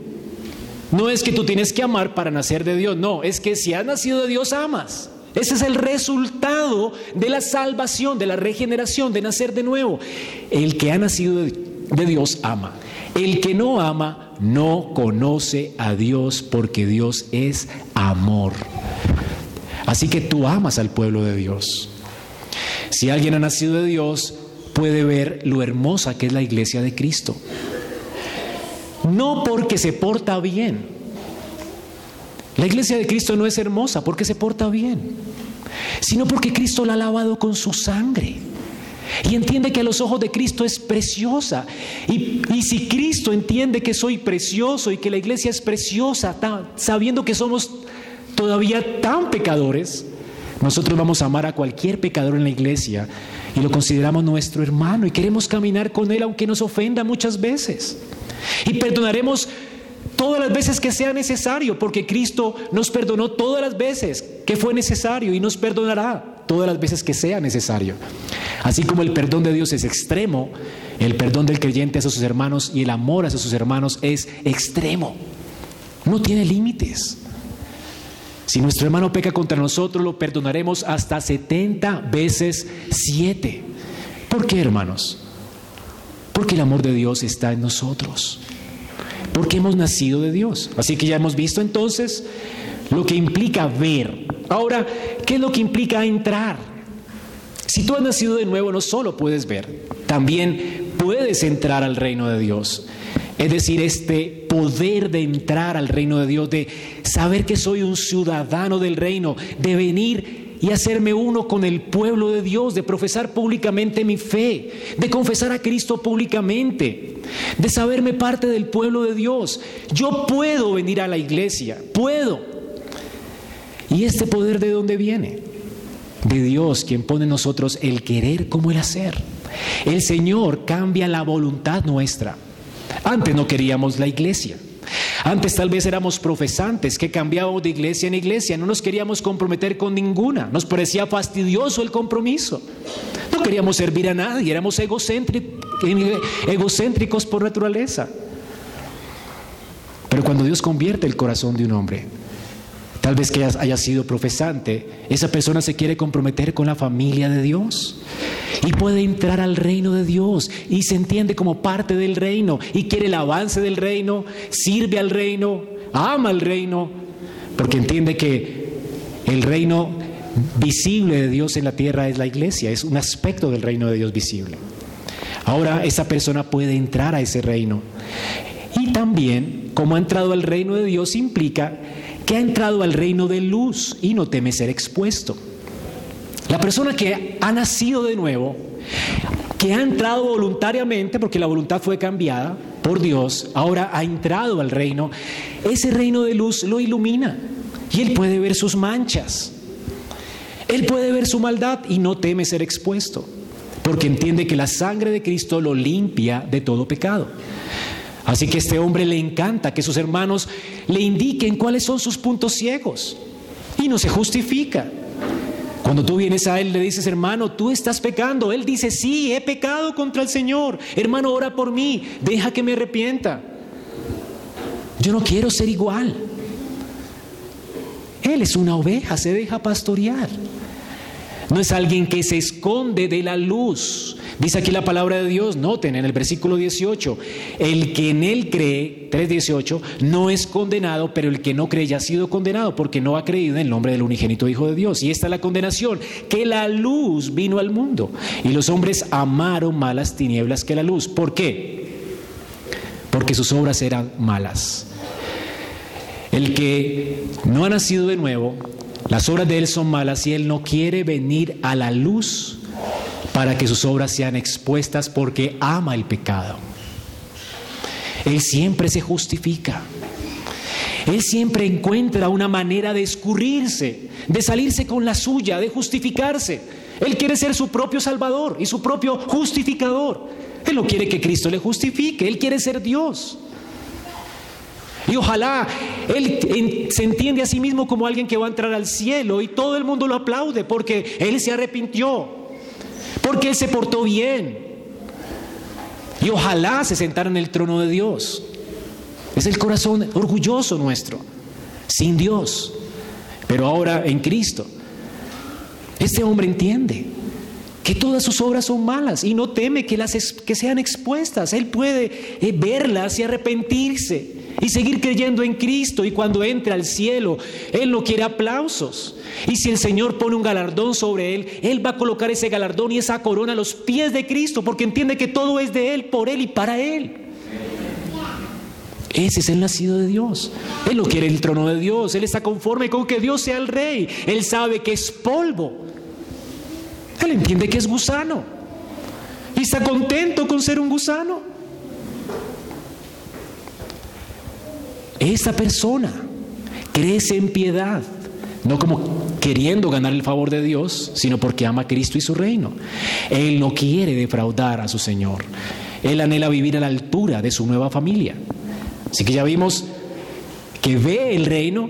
S1: No es que tú tienes que amar para nacer de Dios, no, es que si has nacido de Dios amas. Ese es el resultado de la salvación, de la regeneración, de nacer de nuevo. El que ha nacido de Dios ama. El que no ama no conoce a Dios porque Dios es amor. Así que tú amas al pueblo de Dios. Si alguien ha nacido de Dios, puede ver lo hermosa que es la iglesia de Cristo. No porque se porta bien. La iglesia de Cristo no es hermosa porque se porta bien, sino porque Cristo la ha lavado con su sangre. Y entiende que a los ojos de Cristo es preciosa. Y, si Cristo entiende que soy precioso y que la iglesia es preciosa, sabiendo que somos todavía tan pecadores, nosotros vamos a amar a cualquier pecador en la iglesia y lo consideramos nuestro hermano y queremos caminar con él aunque nos ofenda muchas veces. Y perdonaremos todas las veces que sea necesario, porque Cristo nos perdonó todas las veces que fue necesario y nos perdonará todas las veces que sea necesario. Así como el perdón de Dios es extremo, el perdón del creyente hacia sus hermanos y el amor hacia sus hermanos es extremo. No tiene límites. Si nuestro hermano peca contra nosotros, lo perdonaremos hasta 70 veces 7. ¿Por qué, hermanos? Porque el amor de Dios está en nosotros. Porque hemos nacido de Dios. Así que ya hemos visto entonces lo que implica ver. Ahora, ¿qué es lo que implica entrar? Si tú has nacido de nuevo, no solo puedes ver, también puedes entrar al reino de Dios. Es decir, este poder de entrar al reino de Dios, de saber que soy un ciudadano del reino, de venir y hacerme uno con el pueblo de Dios, de profesar públicamente mi fe, de confesar a Cristo públicamente, de saberme parte del pueblo de Dios. Yo puedo venir a la iglesia, puedo. ¿Y este poder de dónde viene? De Dios, quien pone en nosotros el querer como el hacer. El Señor cambia la voluntad nuestra. Antes no queríamos la iglesia. Antes tal vez éramos profesantes que cambiábamos de iglesia en iglesia, no nos queríamos comprometer con ninguna, nos parecía fastidioso el compromiso. No queríamos servir a nadie, éramos egocéntricos por naturaleza. Pero cuando Dios convierte el corazón de un hombre, tal vez que haya sido profesante, esa persona se quiere comprometer con la familia de Dios y puede entrar al reino de Dios y se entiende como parte del reino y quiere el avance del reino, sirve al reino, ama al reino, porque entiende que el reino visible de Dios en la tierra es la iglesia, es un aspecto del reino de Dios visible. Ahora esa persona puede entrar a ese reino. Y también, como ha entrado al reino de Dios, implica que ha entrado al reino de luz y no teme ser expuesto. La persona que ha nacido de nuevo, que ha entrado voluntariamente, porque la voluntad fue cambiada por Dios, ahora ha entrado al reino, ese reino de luz lo ilumina y él puede ver sus manchas. Él puede ver su maldad y no teme ser expuesto, porque entiende que la sangre de Cristo lo limpia de todo pecado. Así que a este hombre le encanta que sus hermanos le indiquen cuáles son sus puntos ciegos y no se justifica. Cuando tú vienes a Él, le dices, hermano, tú estás pecando. Él dice, sí, he pecado contra el Señor. Hermano, ora por mí. Deja que me arrepienta. Yo no quiero ser igual. Él es una oveja, se deja pastorear. No es alguien que se esconde de la luz. Dice aquí la palabra de Dios, noten en el versículo 18, el que en él cree, 3.18, no es condenado, pero el que no cree ya ha sido condenado porque no ha creído en el nombre del unigénito Hijo de Dios. Y esta es la condenación, que la luz vino al mundo y los hombres amaron malas tinieblas que la luz. ¿Por qué? Porque sus obras eran malas. El que no ha nacido de nuevo las obras de Él son malas y Él no quiere venir a la luz para que sus obras sean expuestas porque ama el pecado. Él siempre se justifica. Él siempre encuentra una manera de escurrirse, de salirse con la suya, de justificarse. Él quiere ser su propio Salvador y su propio justificador. Él no quiere que Cristo le justifique, Él quiere ser Dios. Y ojalá Él se entiende a sí mismo como alguien que va a entrar al cielo y todo el mundo lo aplaude porque Él se arrepintió, porque Él se portó bien. Y ojalá se sentara en el trono de Dios. Es el corazón orgulloso nuestro, sin Dios, pero ahora en Cristo. Este hombre entiende que todas sus obras son malas y no teme que, las que sean expuestas. Él puede eh, verlas y arrepentirse y seguir creyendo en Cristo. Y cuando entre al cielo, Él no quiere aplausos. Y si el Señor pone un galardón sobre Él, Él va a colocar ese galardón y esa corona a los pies de Cristo porque entiende que todo es de Él, por Él y para Él. Ese es el nacido de Dios. Él no quiere el trono de Dios. Él está conforme con que Dios sea el rey. Él sabe que es polvo. Él entiende que es gusano. Y está contento con ser un gusano. Esta persona crece en piedad, no como queriendo ganar el favor de Dios, sino porque ama a Cristo y su reino. Él no quiere defraudar a su Señor. Él anhela vivir a la altura de su nueva familia. Así que ya vimos que ve el reino,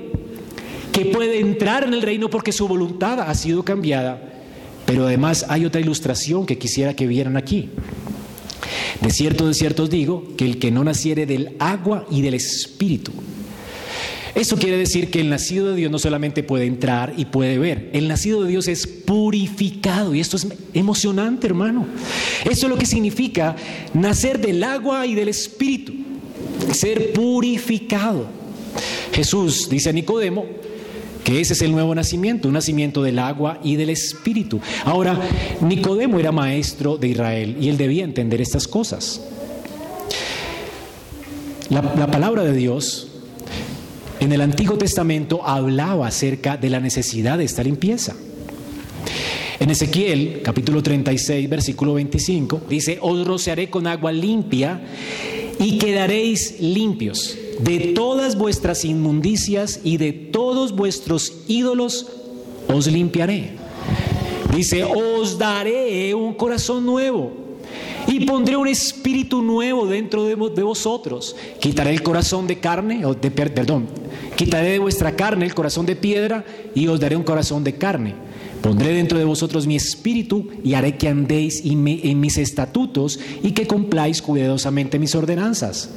S1: que puede entrar en el reino porque su voluntad ha sido cambiada pero además hay otra ilustración que quisiera que vieran aquí. De cierto, de cierto os digo, que el que no naciere del agua y del espíritu. Eso quiere decir que el nacido de Dios no solamente puede entrar y puede ver, el nacido de Dios es purificado y esto es emocionante, hermano. Eso es lo que significa nacer del agua y del espíritu, ser purificado. Jesús dice a Nicodemo, que ese es el nuevo nacimiento, un nacimiento del agua y del espíritu. Ahora, Nicodemo era maestro de Israel y él debía entender estas cosas. La, la, palabra de Dios en el Antiguo Testamento hablaba acerca de la necesidad de esta limpieza. En Ezequiel, capítulo 36, versículo 25, dice, os rociaré con agua limpia y quedaréis limpios de todas vuestras inmundicias y de todos vuestros ídolos os limpiaré. Dice, os daré un corazón nuevo y pondré un espíritu nuevo dentro de, vosotros. Quitaré el corazón de carne, de, perdón, quitaré de vuestra carne el corazón de piedra y os daré un corazón de carne. Pondré dentro de vosotros mi espíritu y haré que andéis en mis estatutos y que cumpláis cuidadosamente mis ordenanzas.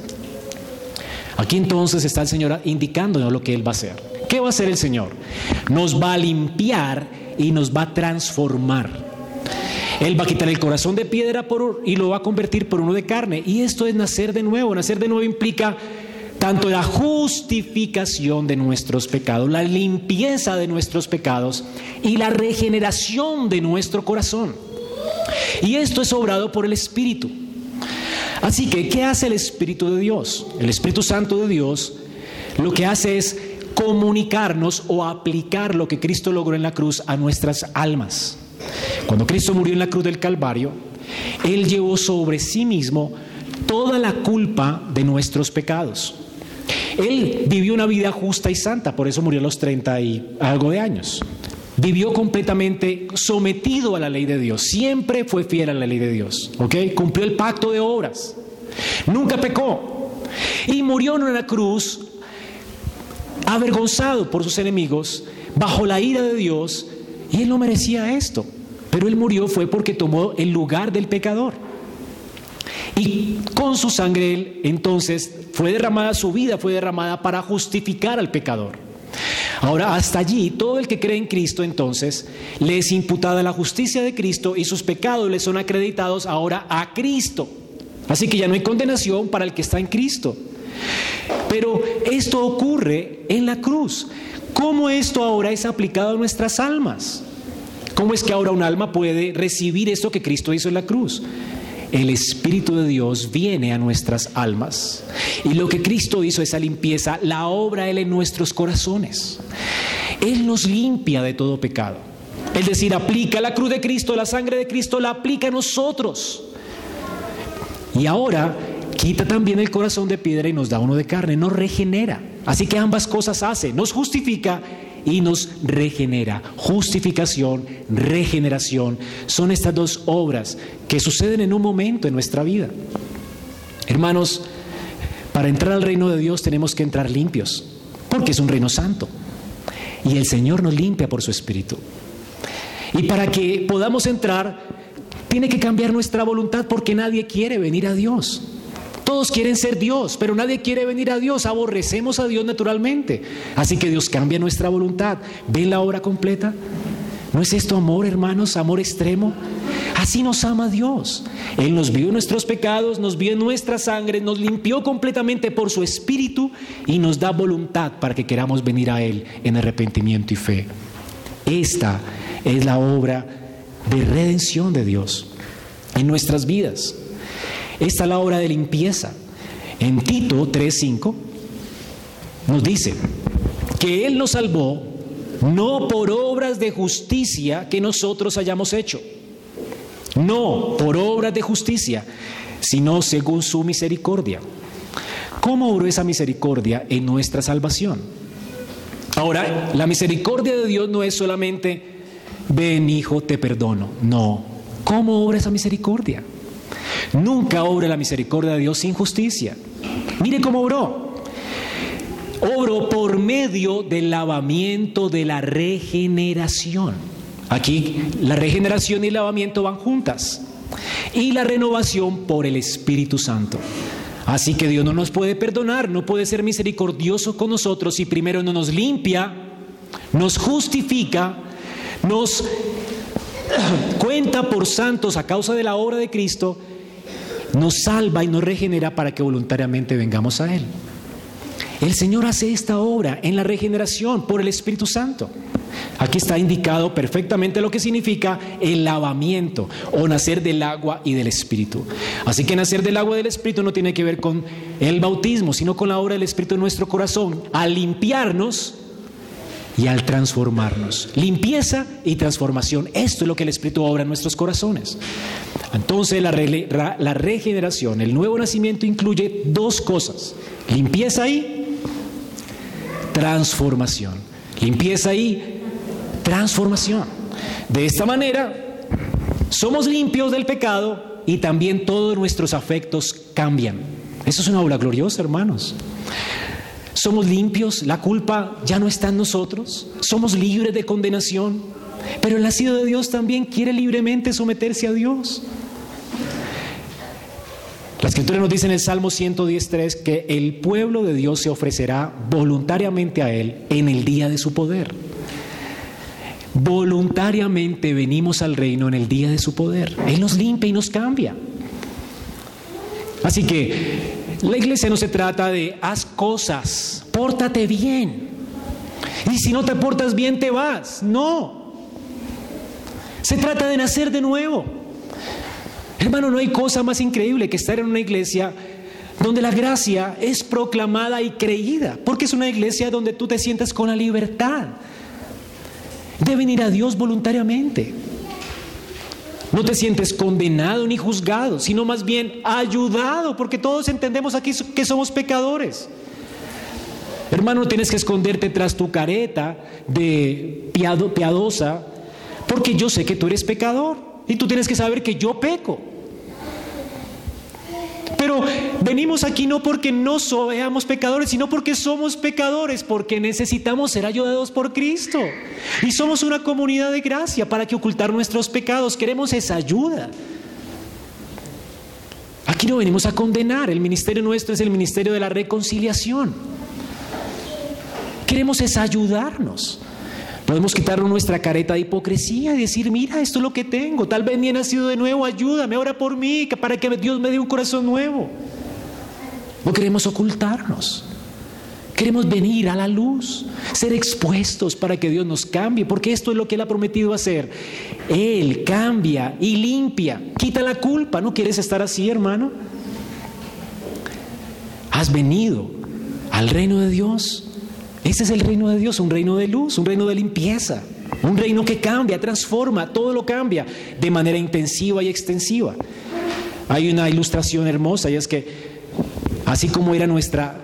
S1: Aquí entonces está el Señor indicándonos lo que Él va a hacer. ¿Qué va a hacer el Señor? Nos va a limpiar y nos va a transformar. Él va a quitar el corazón de piedra por, y lo va a convertir por uno de carne. Y esto es nacer de nuevo. Nacer de nuevo implica tanto la justificación de nuestros pecados, la limpieza de nuestros pecados y la regeneración de nuestro corazón. Y esto es obrado por el Espíritu. Así que, ¿qué hace el Espíritu de Dios? El Espíritu Santo de Dios lo que hace es comunicarnos o aplicar lo que Cristo logró en la cruz a nuestras almas. Cuando Cristo murió en la cruz del Calvario, Él llevó sobre sí mismo toda la culpa de nuestros pecados. Él vivió una vida justa y santa, por eso murió a los 30 y algo de años. Vivió completamente sometido a la ley de Dios. Siempre fue fiel a la ley de Dios. ¿Ok? Cumplió el pacto de obras. Nunca pecó. Y murió en una cruz avergonzado por sus enemigos, bajo la ira de Dios. Y él no merecía esto. Pero él murió fue porque tomó el lugar del pecador. Y con su sangre él entonces fue derramada su vida, fue derramada para justificar al pecador. Ahora, hasta allí, todo el que cree en Cristo entonces le es imputada la justicia de Cristo y sus pecados le son acreditados ahora a Cristo. Así que ya no hay condenación para el que está en Cristo. Pero esto ocurre en la cruz. ¿Cómo esto ahora es aplicado a nuestras almas? ¿Cómo es que ahora un alma puede recibir esto que Cristo hizo en la cruz? El Espíritu de Dios viene a nuestras almas. Y lo que Cristo hizo, esa limpieza, la obra Él en nuestros corazones. Él nos limpia de todo pecado. Es decir, aplica la cruz de Cristo, la sangre de Cristo la aplica a nosotros. Y ahora quita también el corazón de piedra y nos da uno de carne, nos regenera. Así que ambas cosas hace, nos justifica y nos regenera. Justificación, regeneración, son estas dos obras que suceden en un momento en nuestra vida. Hermanos, para entrar al reino de Dios tenemos que entrar limpios, porque es un reino santo. Y el Señor nos limpia por su Espíritu. Y para que podamos entrar, tiene que cambiar nuestra voluntad porque nadie quiere venir a Dios. Todos quieren ser Dios, pero nadie quiere venir a Dios. Aborrecemos a Dios naturalmente. Así que Dios cambia nuestra voluntad. ¿Ven la obra completa? ¿No es esto amor, hermanos? Amor extremo. Así nos ama Dios. Él nos vio nuestros pecados, nos vio nuestra sangre, nos limpió completamente por su espíritu y nos da voluntad para que queramos venir a Él en arrepentimiento y fe. Esta es la obra de redención de Dios en nuestras vidas. Esta es la obra de limpieza. En Tito 3:5 nos dice que Él nos salvó no por obras de justicia que nosotros hayamos hecho, no por obras de justicia, sino según su misericordia. ¿Cómo obró esa misericordia en nuestra salvación? Ahora, la misericordia de Dios no es solamente, ven hijo, te perdono. No. ¿Cómo obra esa misericordia? Nunca obra la misericordia de Dios sin justicia. Mire cómo obró. Obró por medio del lavamiento de la regeneración. Aquí la regeneración y el lavamiento van juntas. Y la renovación por el Espíritu Santo. Así que Dios no nos puede perdonar, no puede ser misericordioso con nosotros si primero no nos limpia, nos justifica, nos cuenta por santos a causa de la obra de Cristo nos salva y nos regenera para que voluntariamente vengamos a Él. El Señor hace esta obra en la regeneración por el Espíritu Santo. Aquí está indicado perfectamente lo que significa el lavamiento o nacer del agua y del Espíritu. Así que nacer del agua y del Espíritu no tiene que ver con el bautismo, sino con la obra del Espíritu en nuestro corazón, al limpiarnos y al transformarnos. Limpieza y transformación. Esto es lo que el Espíritu obra en nuestros corazones. Entonces la, regeneración, el nuevo nacimiento incluye dos cosas. Limpieza y transformación. Limpieza y transformación. De esta manera, somos limpios del pecado y también todos nuestros afectos cambian. Eso es una obra gloriosa, hermanos. Somos limpios, la culpa ya no está en nosotros, somos libres de condenación, pero el nacido de Dios también quiere libremente someterse a Dios. La escritura nos dice en el Salmo 113 que el pueblo de Dios se ofrecerá voluntariamente a Él en el día de su poder. Voluntariamente venimos al reino en el día de su poder. Él nos limpia y nos cambia. Así que la iglesia no se trata de haz cosas, pórtate bien. Y si no te portas bien, te vas. No. Se trata de nacer de nuevo. Hermano, no hay cosa más increíble que estar en una iglesia donde la gracia es proclamada y creída, porque es una iglesia donde tú te sientes con la libertad de venir a Dios voluntariamente. No te sientes condenado ni juzgado, sino más bien ayudado, porque todos entendemos aquí que somos pecadores. Hermano, no tienes que esconderte tras tu careta de piadosa, porque yo sé que tú eres pecador y tú tienes que saber que yo peco. Pero venimos aquí no porque no seamos pecadores, sino porque somos pecadores, porque necesitamos ser ayudados por Cristo. Y somos una comunidad de gracia para que ocultar nuestros pecados. Queremos esa ayuda. Aquí no venimos a condenar. El ministerio nuestro es el ministerio de la reconciliación. Queremos es ayudarnos. Podemos quitarnos nuestra careta de hipocresía y decir, mira, esto es lo que tengo, tal vez ni he nacido de nuevo, ayúdame, ora por mí, para que Dios me dé un corazón nuevo. No queremos ocultarnos. Queremos venir a la luz, ser expuestos para que Dios nos cambie, porque esto es lo que Él ha prometido hacer. Él cambia y limpia, quita la culpa. ¿No quieres estar así, hermano? Has venido al reino de Dios ese es el reino de Dios, un reino de luz, un reino de limpieza. Un reino que cambia, transforma, todo lo cambia de manera intensiva y extensiva. Hay una ilustración hermosa y es que así como era nuestra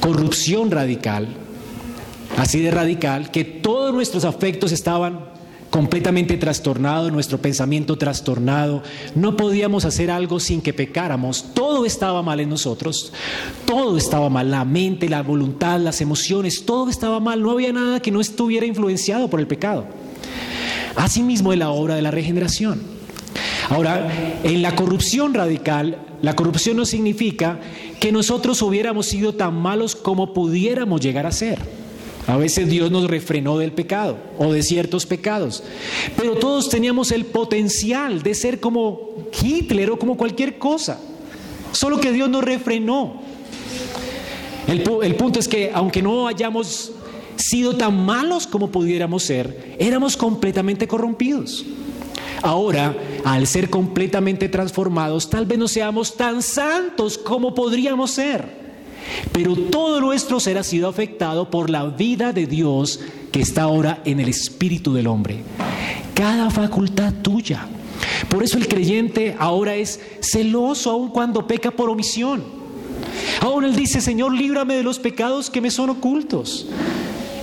S1: corrupción radical, así de radical, que todos nuestros afectos estaban completamente trastornados, nuestro pensamiento trastornado, no podíamos hacer algo sin que pecáramos, todo estaba mal en nosotros, todo estaba mal, la mente, la voluntad, las emociones, todo estaba mal, no había nada que no estuviera influenciado por el pecado. Asimismo en la obra de la regeneración. Ahora, en la corrupción radical, la corrupción no significa que nosotros hubiéramos sido tan malos como pudiéramos llegar a ser. A veces Dios nos refrenó del pecado o de ciertos pecados. Pero todos teníamos el potencial de ser como Hitler o como cualquier cosa. Solo que Dios nos refrenó. El, punto es que aunque no hayamos sido tan malos como pudiéramos ser, éramos completamente corrompidos. Ahora, al ser completamente transformados, tal vez no seamos tan santos como podríamos ser. Pero todo nuestro ser ha sido afectado por la vida de Dios que está ahora en el espíritu del hombre. Cada facultad tuya. Por eso el creyente ahora es celoso aun cuando peca por omisión. Aún él dice, Señor, líbrame de los pecados que me son ocultos.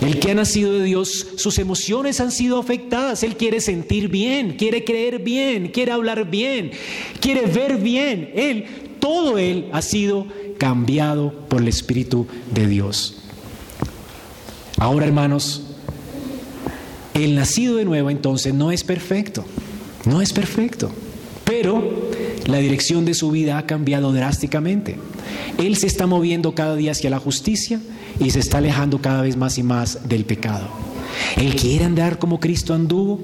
S1: El que ha nacido de Dios, sus emociones han sido afectadas. Él quiere sentir bien, quiere creer bien, quiere hablar bien, quiere ver bien. Él, todo él ha sido cambiado por el Espíritu de Dios. Ahora, hermanos, el nacido de nuevo entonces no es perfecto, no es perfecto, pero la dirección de su vida ha cambiado drásticamente. Él se está moviendo cada día hacia la justicia y se está alejando cada vez más y más del pecado. Él quiere andar como Cristo anduvo.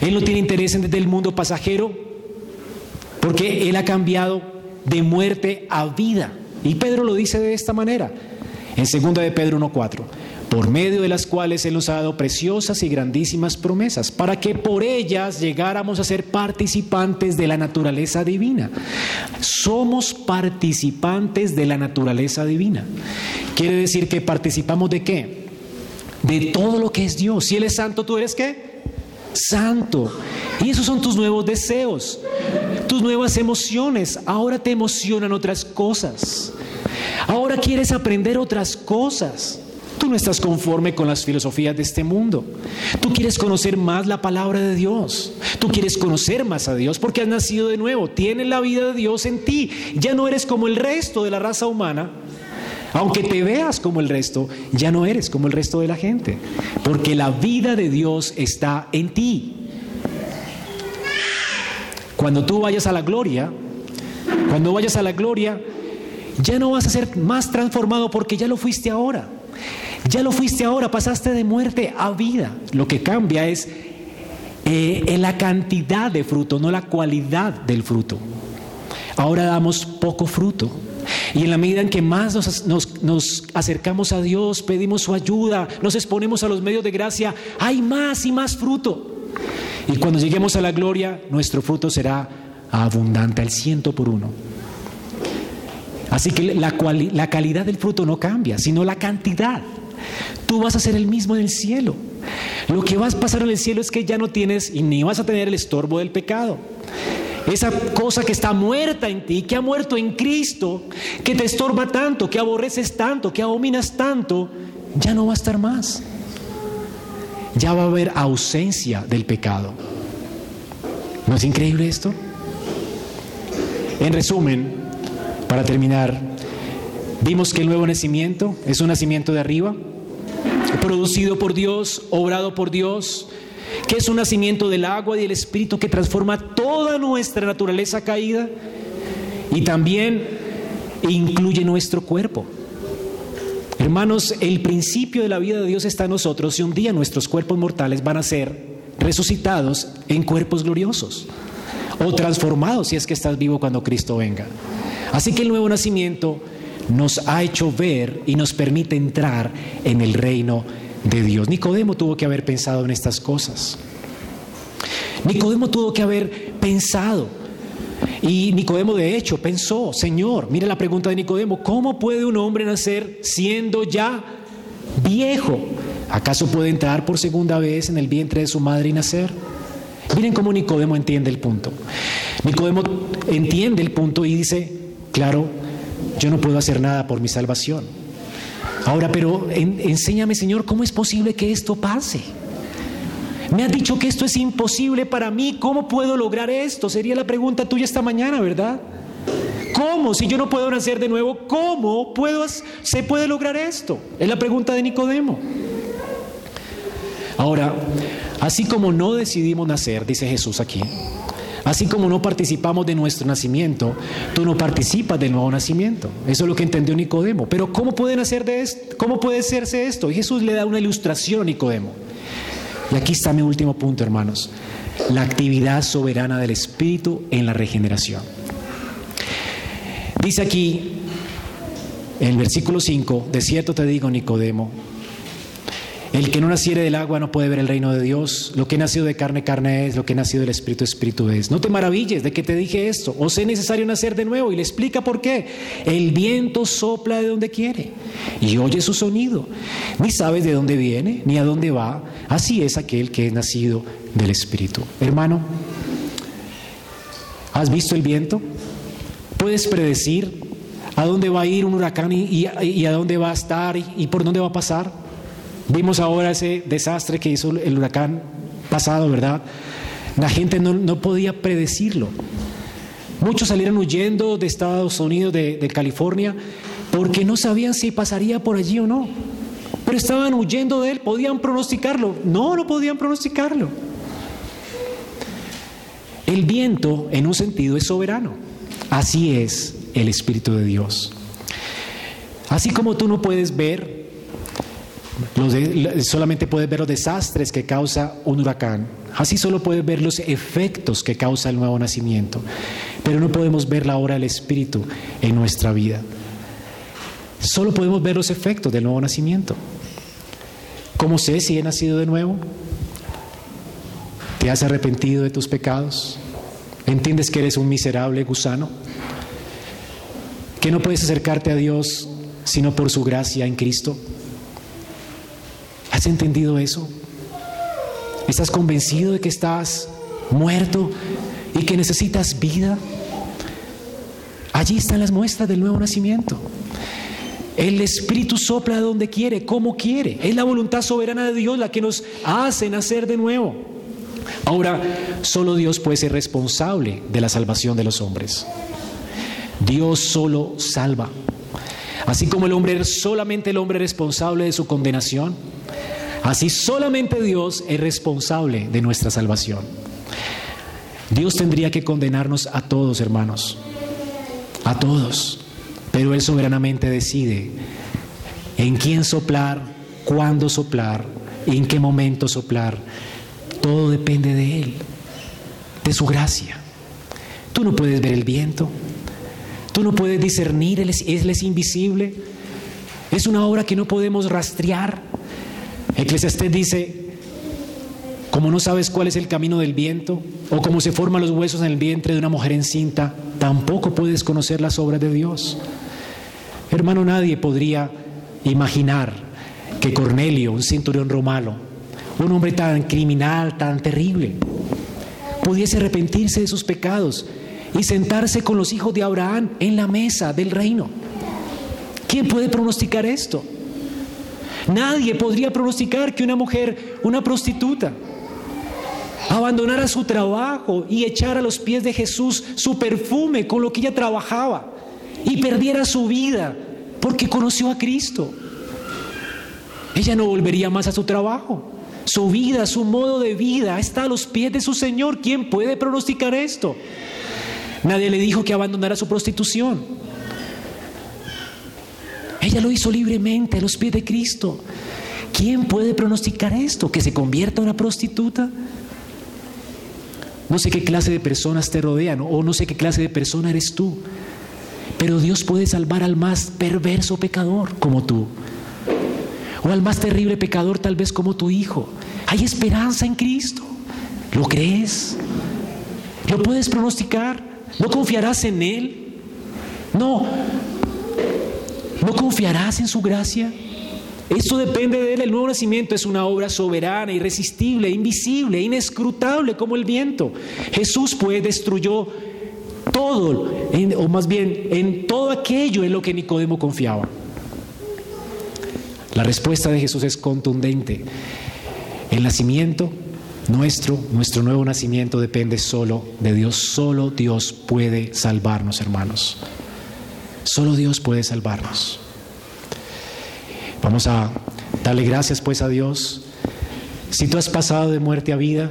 S1: Él no tiene interés en el mundo pasajero porque Él ha cambiado de muerte a vida. Y Pedro lo dice de esta manera, en 2 de Pedro 1.4, por medio de las cuales Él nos ha dado preciosas y grandísimas promesas, para que por ellas llegáramos a ser participantes de la naturaleza divina. Somos participantes de la naturaleza divina. Quiere decir que participamos de qué? De todo lo que es Dios. Si Él es santo, ¿tú eres qué? Santo. Y esos son tus nuevos deseos tus nuevas emociones. Ahora te emocionan otras cosas. Ahora quieres aprender otras cosas. Tú no estás conforme con las filosofías de este mundo. Tú quieres conocer más la palabra de Dios. Tú quieres conocer más a Dios porque has nacido de nuevo. Tienes la vida de Dios en ti. Ya no eres como el resto de la raza humana. Aunque te veas como el resto, ya no eres como el resto de la gente. Porque la vida de Dios está en ti. Cuando tú vayas a la gloria, cuando vayas a la gloria, ya no vas a ser más transformado porque ya lo fuiste ahora. Ya lo fuiste ahora, pasaste de muerte a vida. Lo que cambia es eh, en la cantidad de fruto, no la cualidad del fruto. Ahora damos poco fruto. Y en la medida en que más nos, nos, acercamos a Dios, pedimos su ayuda, nos exponemos a los medios de gracia, hay más y más fruto. Y cuando lleguemos a la gloria, nuestro fruto será abundante, al ciento por uno. Así que la, la calidad del fruto no cambia, sino la cantidad. Tú vas a ser el mismo en el cielo. Lo que vas a pasar en el cielo es que ya no tienes y ni vas a tener el estorbo del pecado. Esa cosa que está muerta en ti, que ha muerto en Cristo, que te estorba tanto, que aborreces tanto, que abominas tanto, ya no va a estar más ya va a haber ausencia del pecado. ¿No es increíble esto? En resumen, para terminar, vimos que el nuevo nacimiento es un nacimiento de arriba, producido por Dios, obrado por Dios, que es un nacimiento del agua y del Espíritu que transforma toda nuestra naturaleza caída y también incluye nuestro cuerpo. Hermanos, el principio de la vida de Dios está en nosotros y un día nuestros cuerpos mortales van a ser resucitados en cuerpos gloriosos o transformados si es que estás vivo cuando Cristo venga. Así que el nuevo nacimiento nos ha hecho ver y nos permite entrar en el reino de Dios. Nicodemo tuvo que haber pensado en estas cosas. Nicodemo tuvo que haber pensado y Nicodemo de hecho pensó, Señor, mire la pregunta de Nicodemo, ¿cómo puede un hombre nacer siendo ya viejo? ¿Acaso puede entrar por segunda vez en el vientre de su madre y nacer? Miren cómo Nicodemo entiende el punto. Nicodemo entiende el punto y dice, claro, yo no puedo hacer nada por mi salvación. Ahora, pero enséñame, Señor, cómo es posible que esto pase. Me has dicho que esto es imposible para mí. ¿Cómo puedo lograr esto? Sería la pregunta tuya esta mañana, ¿verdad? ¿Cómo? Si yo no puedo nacer de nuevo, ¿cómo puedo, se puede lograr esto? Es la pregunta de Nicodemo. Ahora, así como no decidimos nacer, dice Jesús aquí, así como no participamos de nuestro nacimiento, tú no participas del nuevo nacimiento. Eso es lo que entendió Nicodemo. Pero ¿cómo pueden hacer de esto? ¿Cómo puede hacerse esto? Y Jesús le da una ilustración a Nicodemo. Y aquí está mi último punto, hermanos. La actividad soberana del Espíritu en la regeneración. Dice aquí, en el versículo 5, de cierto te digo, Nicodemo, el que no naciere del agua no puede ver el reino de Dios. Lo que ha nacido de carne, carne es. Lo que ha nacido del Espíritu, Espíritu es. No te maravilles de que te dije esto. O sea, es necesario nacer de nuevo. Y le explica por qué. El viento sopla de donde quiere. Y oye su sonido. Ni sabes de dónde viene, ni a dónde va. Así es aquel que es nacido del Espíritu. Hermano, ¿has visto el viento? ¿Puedes predecir a dónde va a ir un huracán y, a dónde va a estar y por dónde va a pasar? Vimos ahora ese desastre que hizo el huracán pasado, ¿verdad? La gente no, podía predecirlo. Muchos salieron huyendo de Estados Unidos, de, de California, porque no sabían si pasaría por allí o no. Pero estaban huyendo de él, podían pronosticarlo. No, no podían pronosticarlo. El viento, en un sentido, es soberano. Así es el Espíritu de Dios. Así como tú no puedes ver solamente puedes ver los desastres que causa un huracán. Así solo puedes ver los efectos que causa el nuevo nacimiento. Pero no podemos ver la obra del Espíritu en nuestra vida. Solo podemos ver los efectos del nuevo nacimiento. ¿Cómo sé si he nacido de nuevo? ¿Te has arrepentido de tus pecados? ¿Entiendes que eres un miserable gusano? ¿Que no puedes acercarte a Dios sino por su gracia en Cristo? ¿Has entendido eso? ¿Estás convencido de que estás muerto y que necesitas vida? Allí están las muestras del nuevo nacimiento. El Espíritu sopla donde quiere, como quiere. Es la voluntad soberana de Dios la que nos hace nacer de nuevo. Ahora, solo Dios puede ser responsable de la salvación de los hombres. Dios solo salva. Así como el hombre es solamente el hombre responsable de su condenación, Así solamente Dios es responsable de nuestra salvación. Dios tendría que condenarnos a todos, hermanos, a todos, pero Él soberanamente decide en quién soplar, cuándo soplar, en qué momento soplar. Todo depende de Él, de su gracia. Tú no puedes ver el viento, tú no puedes discernir, Él es, es invisible. Es una obra que no podemos rastrear. Eclesiastés dice, como no sabes cuál es el camino del viento, o cómo se forman los huesos en el vientre de una mujer encinta, tampoco puedes conocer las obras de Dios. Hermano, nadie podría imaginar que Cornelio, un centurión romano, un hombre tan criminal, tan terrible, pudiese arrepentirse de sus pecados y sentarse con los hijos de Abraham en la mesa del reino. ¿Quién puede pronosticar esto? Nadie podría pronosticar que una mujer, una prostituta, abandonara su trabajo y echara a los pies de Jesús su perfume con lo que ella trabajaba y perdiera su vida porque conoció a Cristo. Ella no volvería más a su trabajo. Su vida, su modo de vida está a los pies de su Señor. ¿Quién puede pronosticar esto? Nadie le dijo que abandonara su prostitución. Ella lo hizo libremente a los pies de Cristo. ¿Quién puede pronosticar esto? ¿Que se convierta en una prostituta? No sé qué clase de personas te rodean o no sé qué clase de persona eres tú. Pero Dios puede salvar al más perverso pecador como tú. O al más terrible pecador tal vez como tu hijo. Hay esperanza en Cristo. ¿Lo crees? ¿Lo puedes pronosticar? ¿No confiarás en Él? No, ¿No confiarás en su gracia? Esto depende de Él. El nuevo nacimiento es una obra soberana, irresistible, invisible, inescrutable como el viento. Jesús pues destruyó todo, o más bien en todo aquello en lo que Nicodemo confiaba. La respuesta de Jesús es contundente. El nacimiento nuestro, nuestro nuevo nacimiento depende solo de Dios. Solo Dios puede salvarnos, hermanos. Solo Dios puede salvarnos. Vamos a darle gracias pues a Dios. Si tú has pasado de muerte a vida,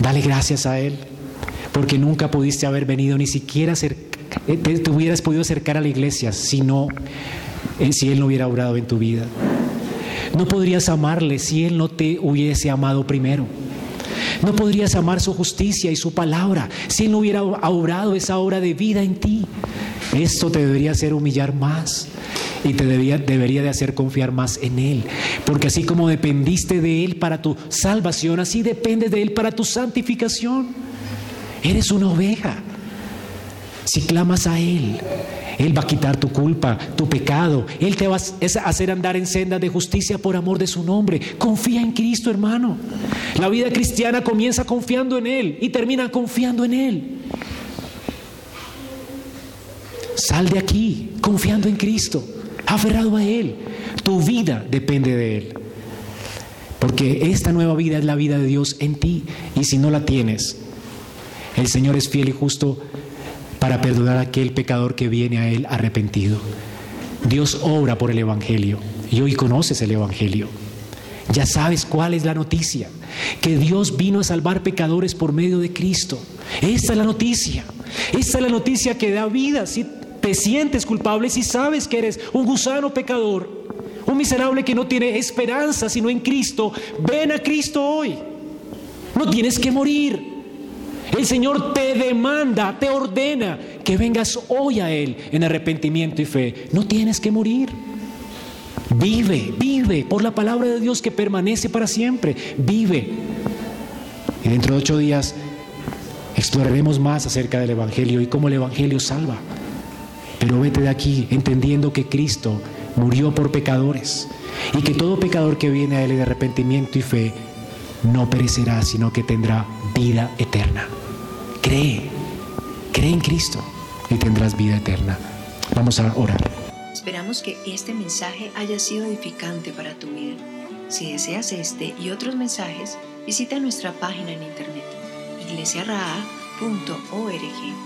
S1: dale gracias a Él, porque nunca pudiste haber venido, ni siquiera eh, te, hubieras podido acercar a la iglesia si, no, eh, si Él no hubiera obrado en tu vida. No podrías amarle si Él no te hubiese amado primero. No podrías amar su justicia y su palabra si Él no hubiera obrado esa obra de vida en ti. Esto te debería hacer humillar más y te debería de hacer confiar más en Él. Porque así como dependiste de Él para tu salvación, así dependes de Él para tu santificación. Eres una oveja. Si clamas a Él, Él va a quitar tu culpa, tu pecado. Él te va a hacer andar en sendas de justicia por amor de su nombre. Confía en Cristo, hermano. La vida cristiana comienza confiando en Él y termina confiando en Él. Sal de aquí confiando en Cristo, aferrado a Él. Tu vida depende de Él. Porque esta nueva vida es la vida de Dios en ti. Y si no la tienes, el Señor es fiel y justo para perdonar a aquel pecador que viene a Él arrepentido. Dios obra por el Evangelio y hoy conoces el Evangelio. Ya sabes cuál es la noticia, que Dios vino a salvar pecadores por medio de Cristo. Esta es la noticia. Esta es la noticia que da vida. Si te sientes culpable, si sabes que eres un gusano pecador, un miserable que no tiene esperanza sino en Cristo, ven a Cristo hoy. No tienes que morir. El Señor te demanda, te ordena que vengas hoy a Él en arrepentimiento y fe. No tienes que morir. Vive, vive por la palabra de Dios que permanece para siempre. Vive. Y dentro de ocho días exploraremos más acerca del Evangelio y cómo el Evangelio salva. Pero vete de aquí entendiendo que Cristo murió por pecadores y que todo pecador que viene a Él de arrepentimiento y fe no perecerá, sino que tendrá vida eterna. Cree, cree en Cristo y tendrás vida eterna. Vamos a orar.
S2: Esperamos que este mensaje haya sido edificante para tu vida. Si deseas este y otros mensajes, visita nuestra página en internet iglesiaraa.org.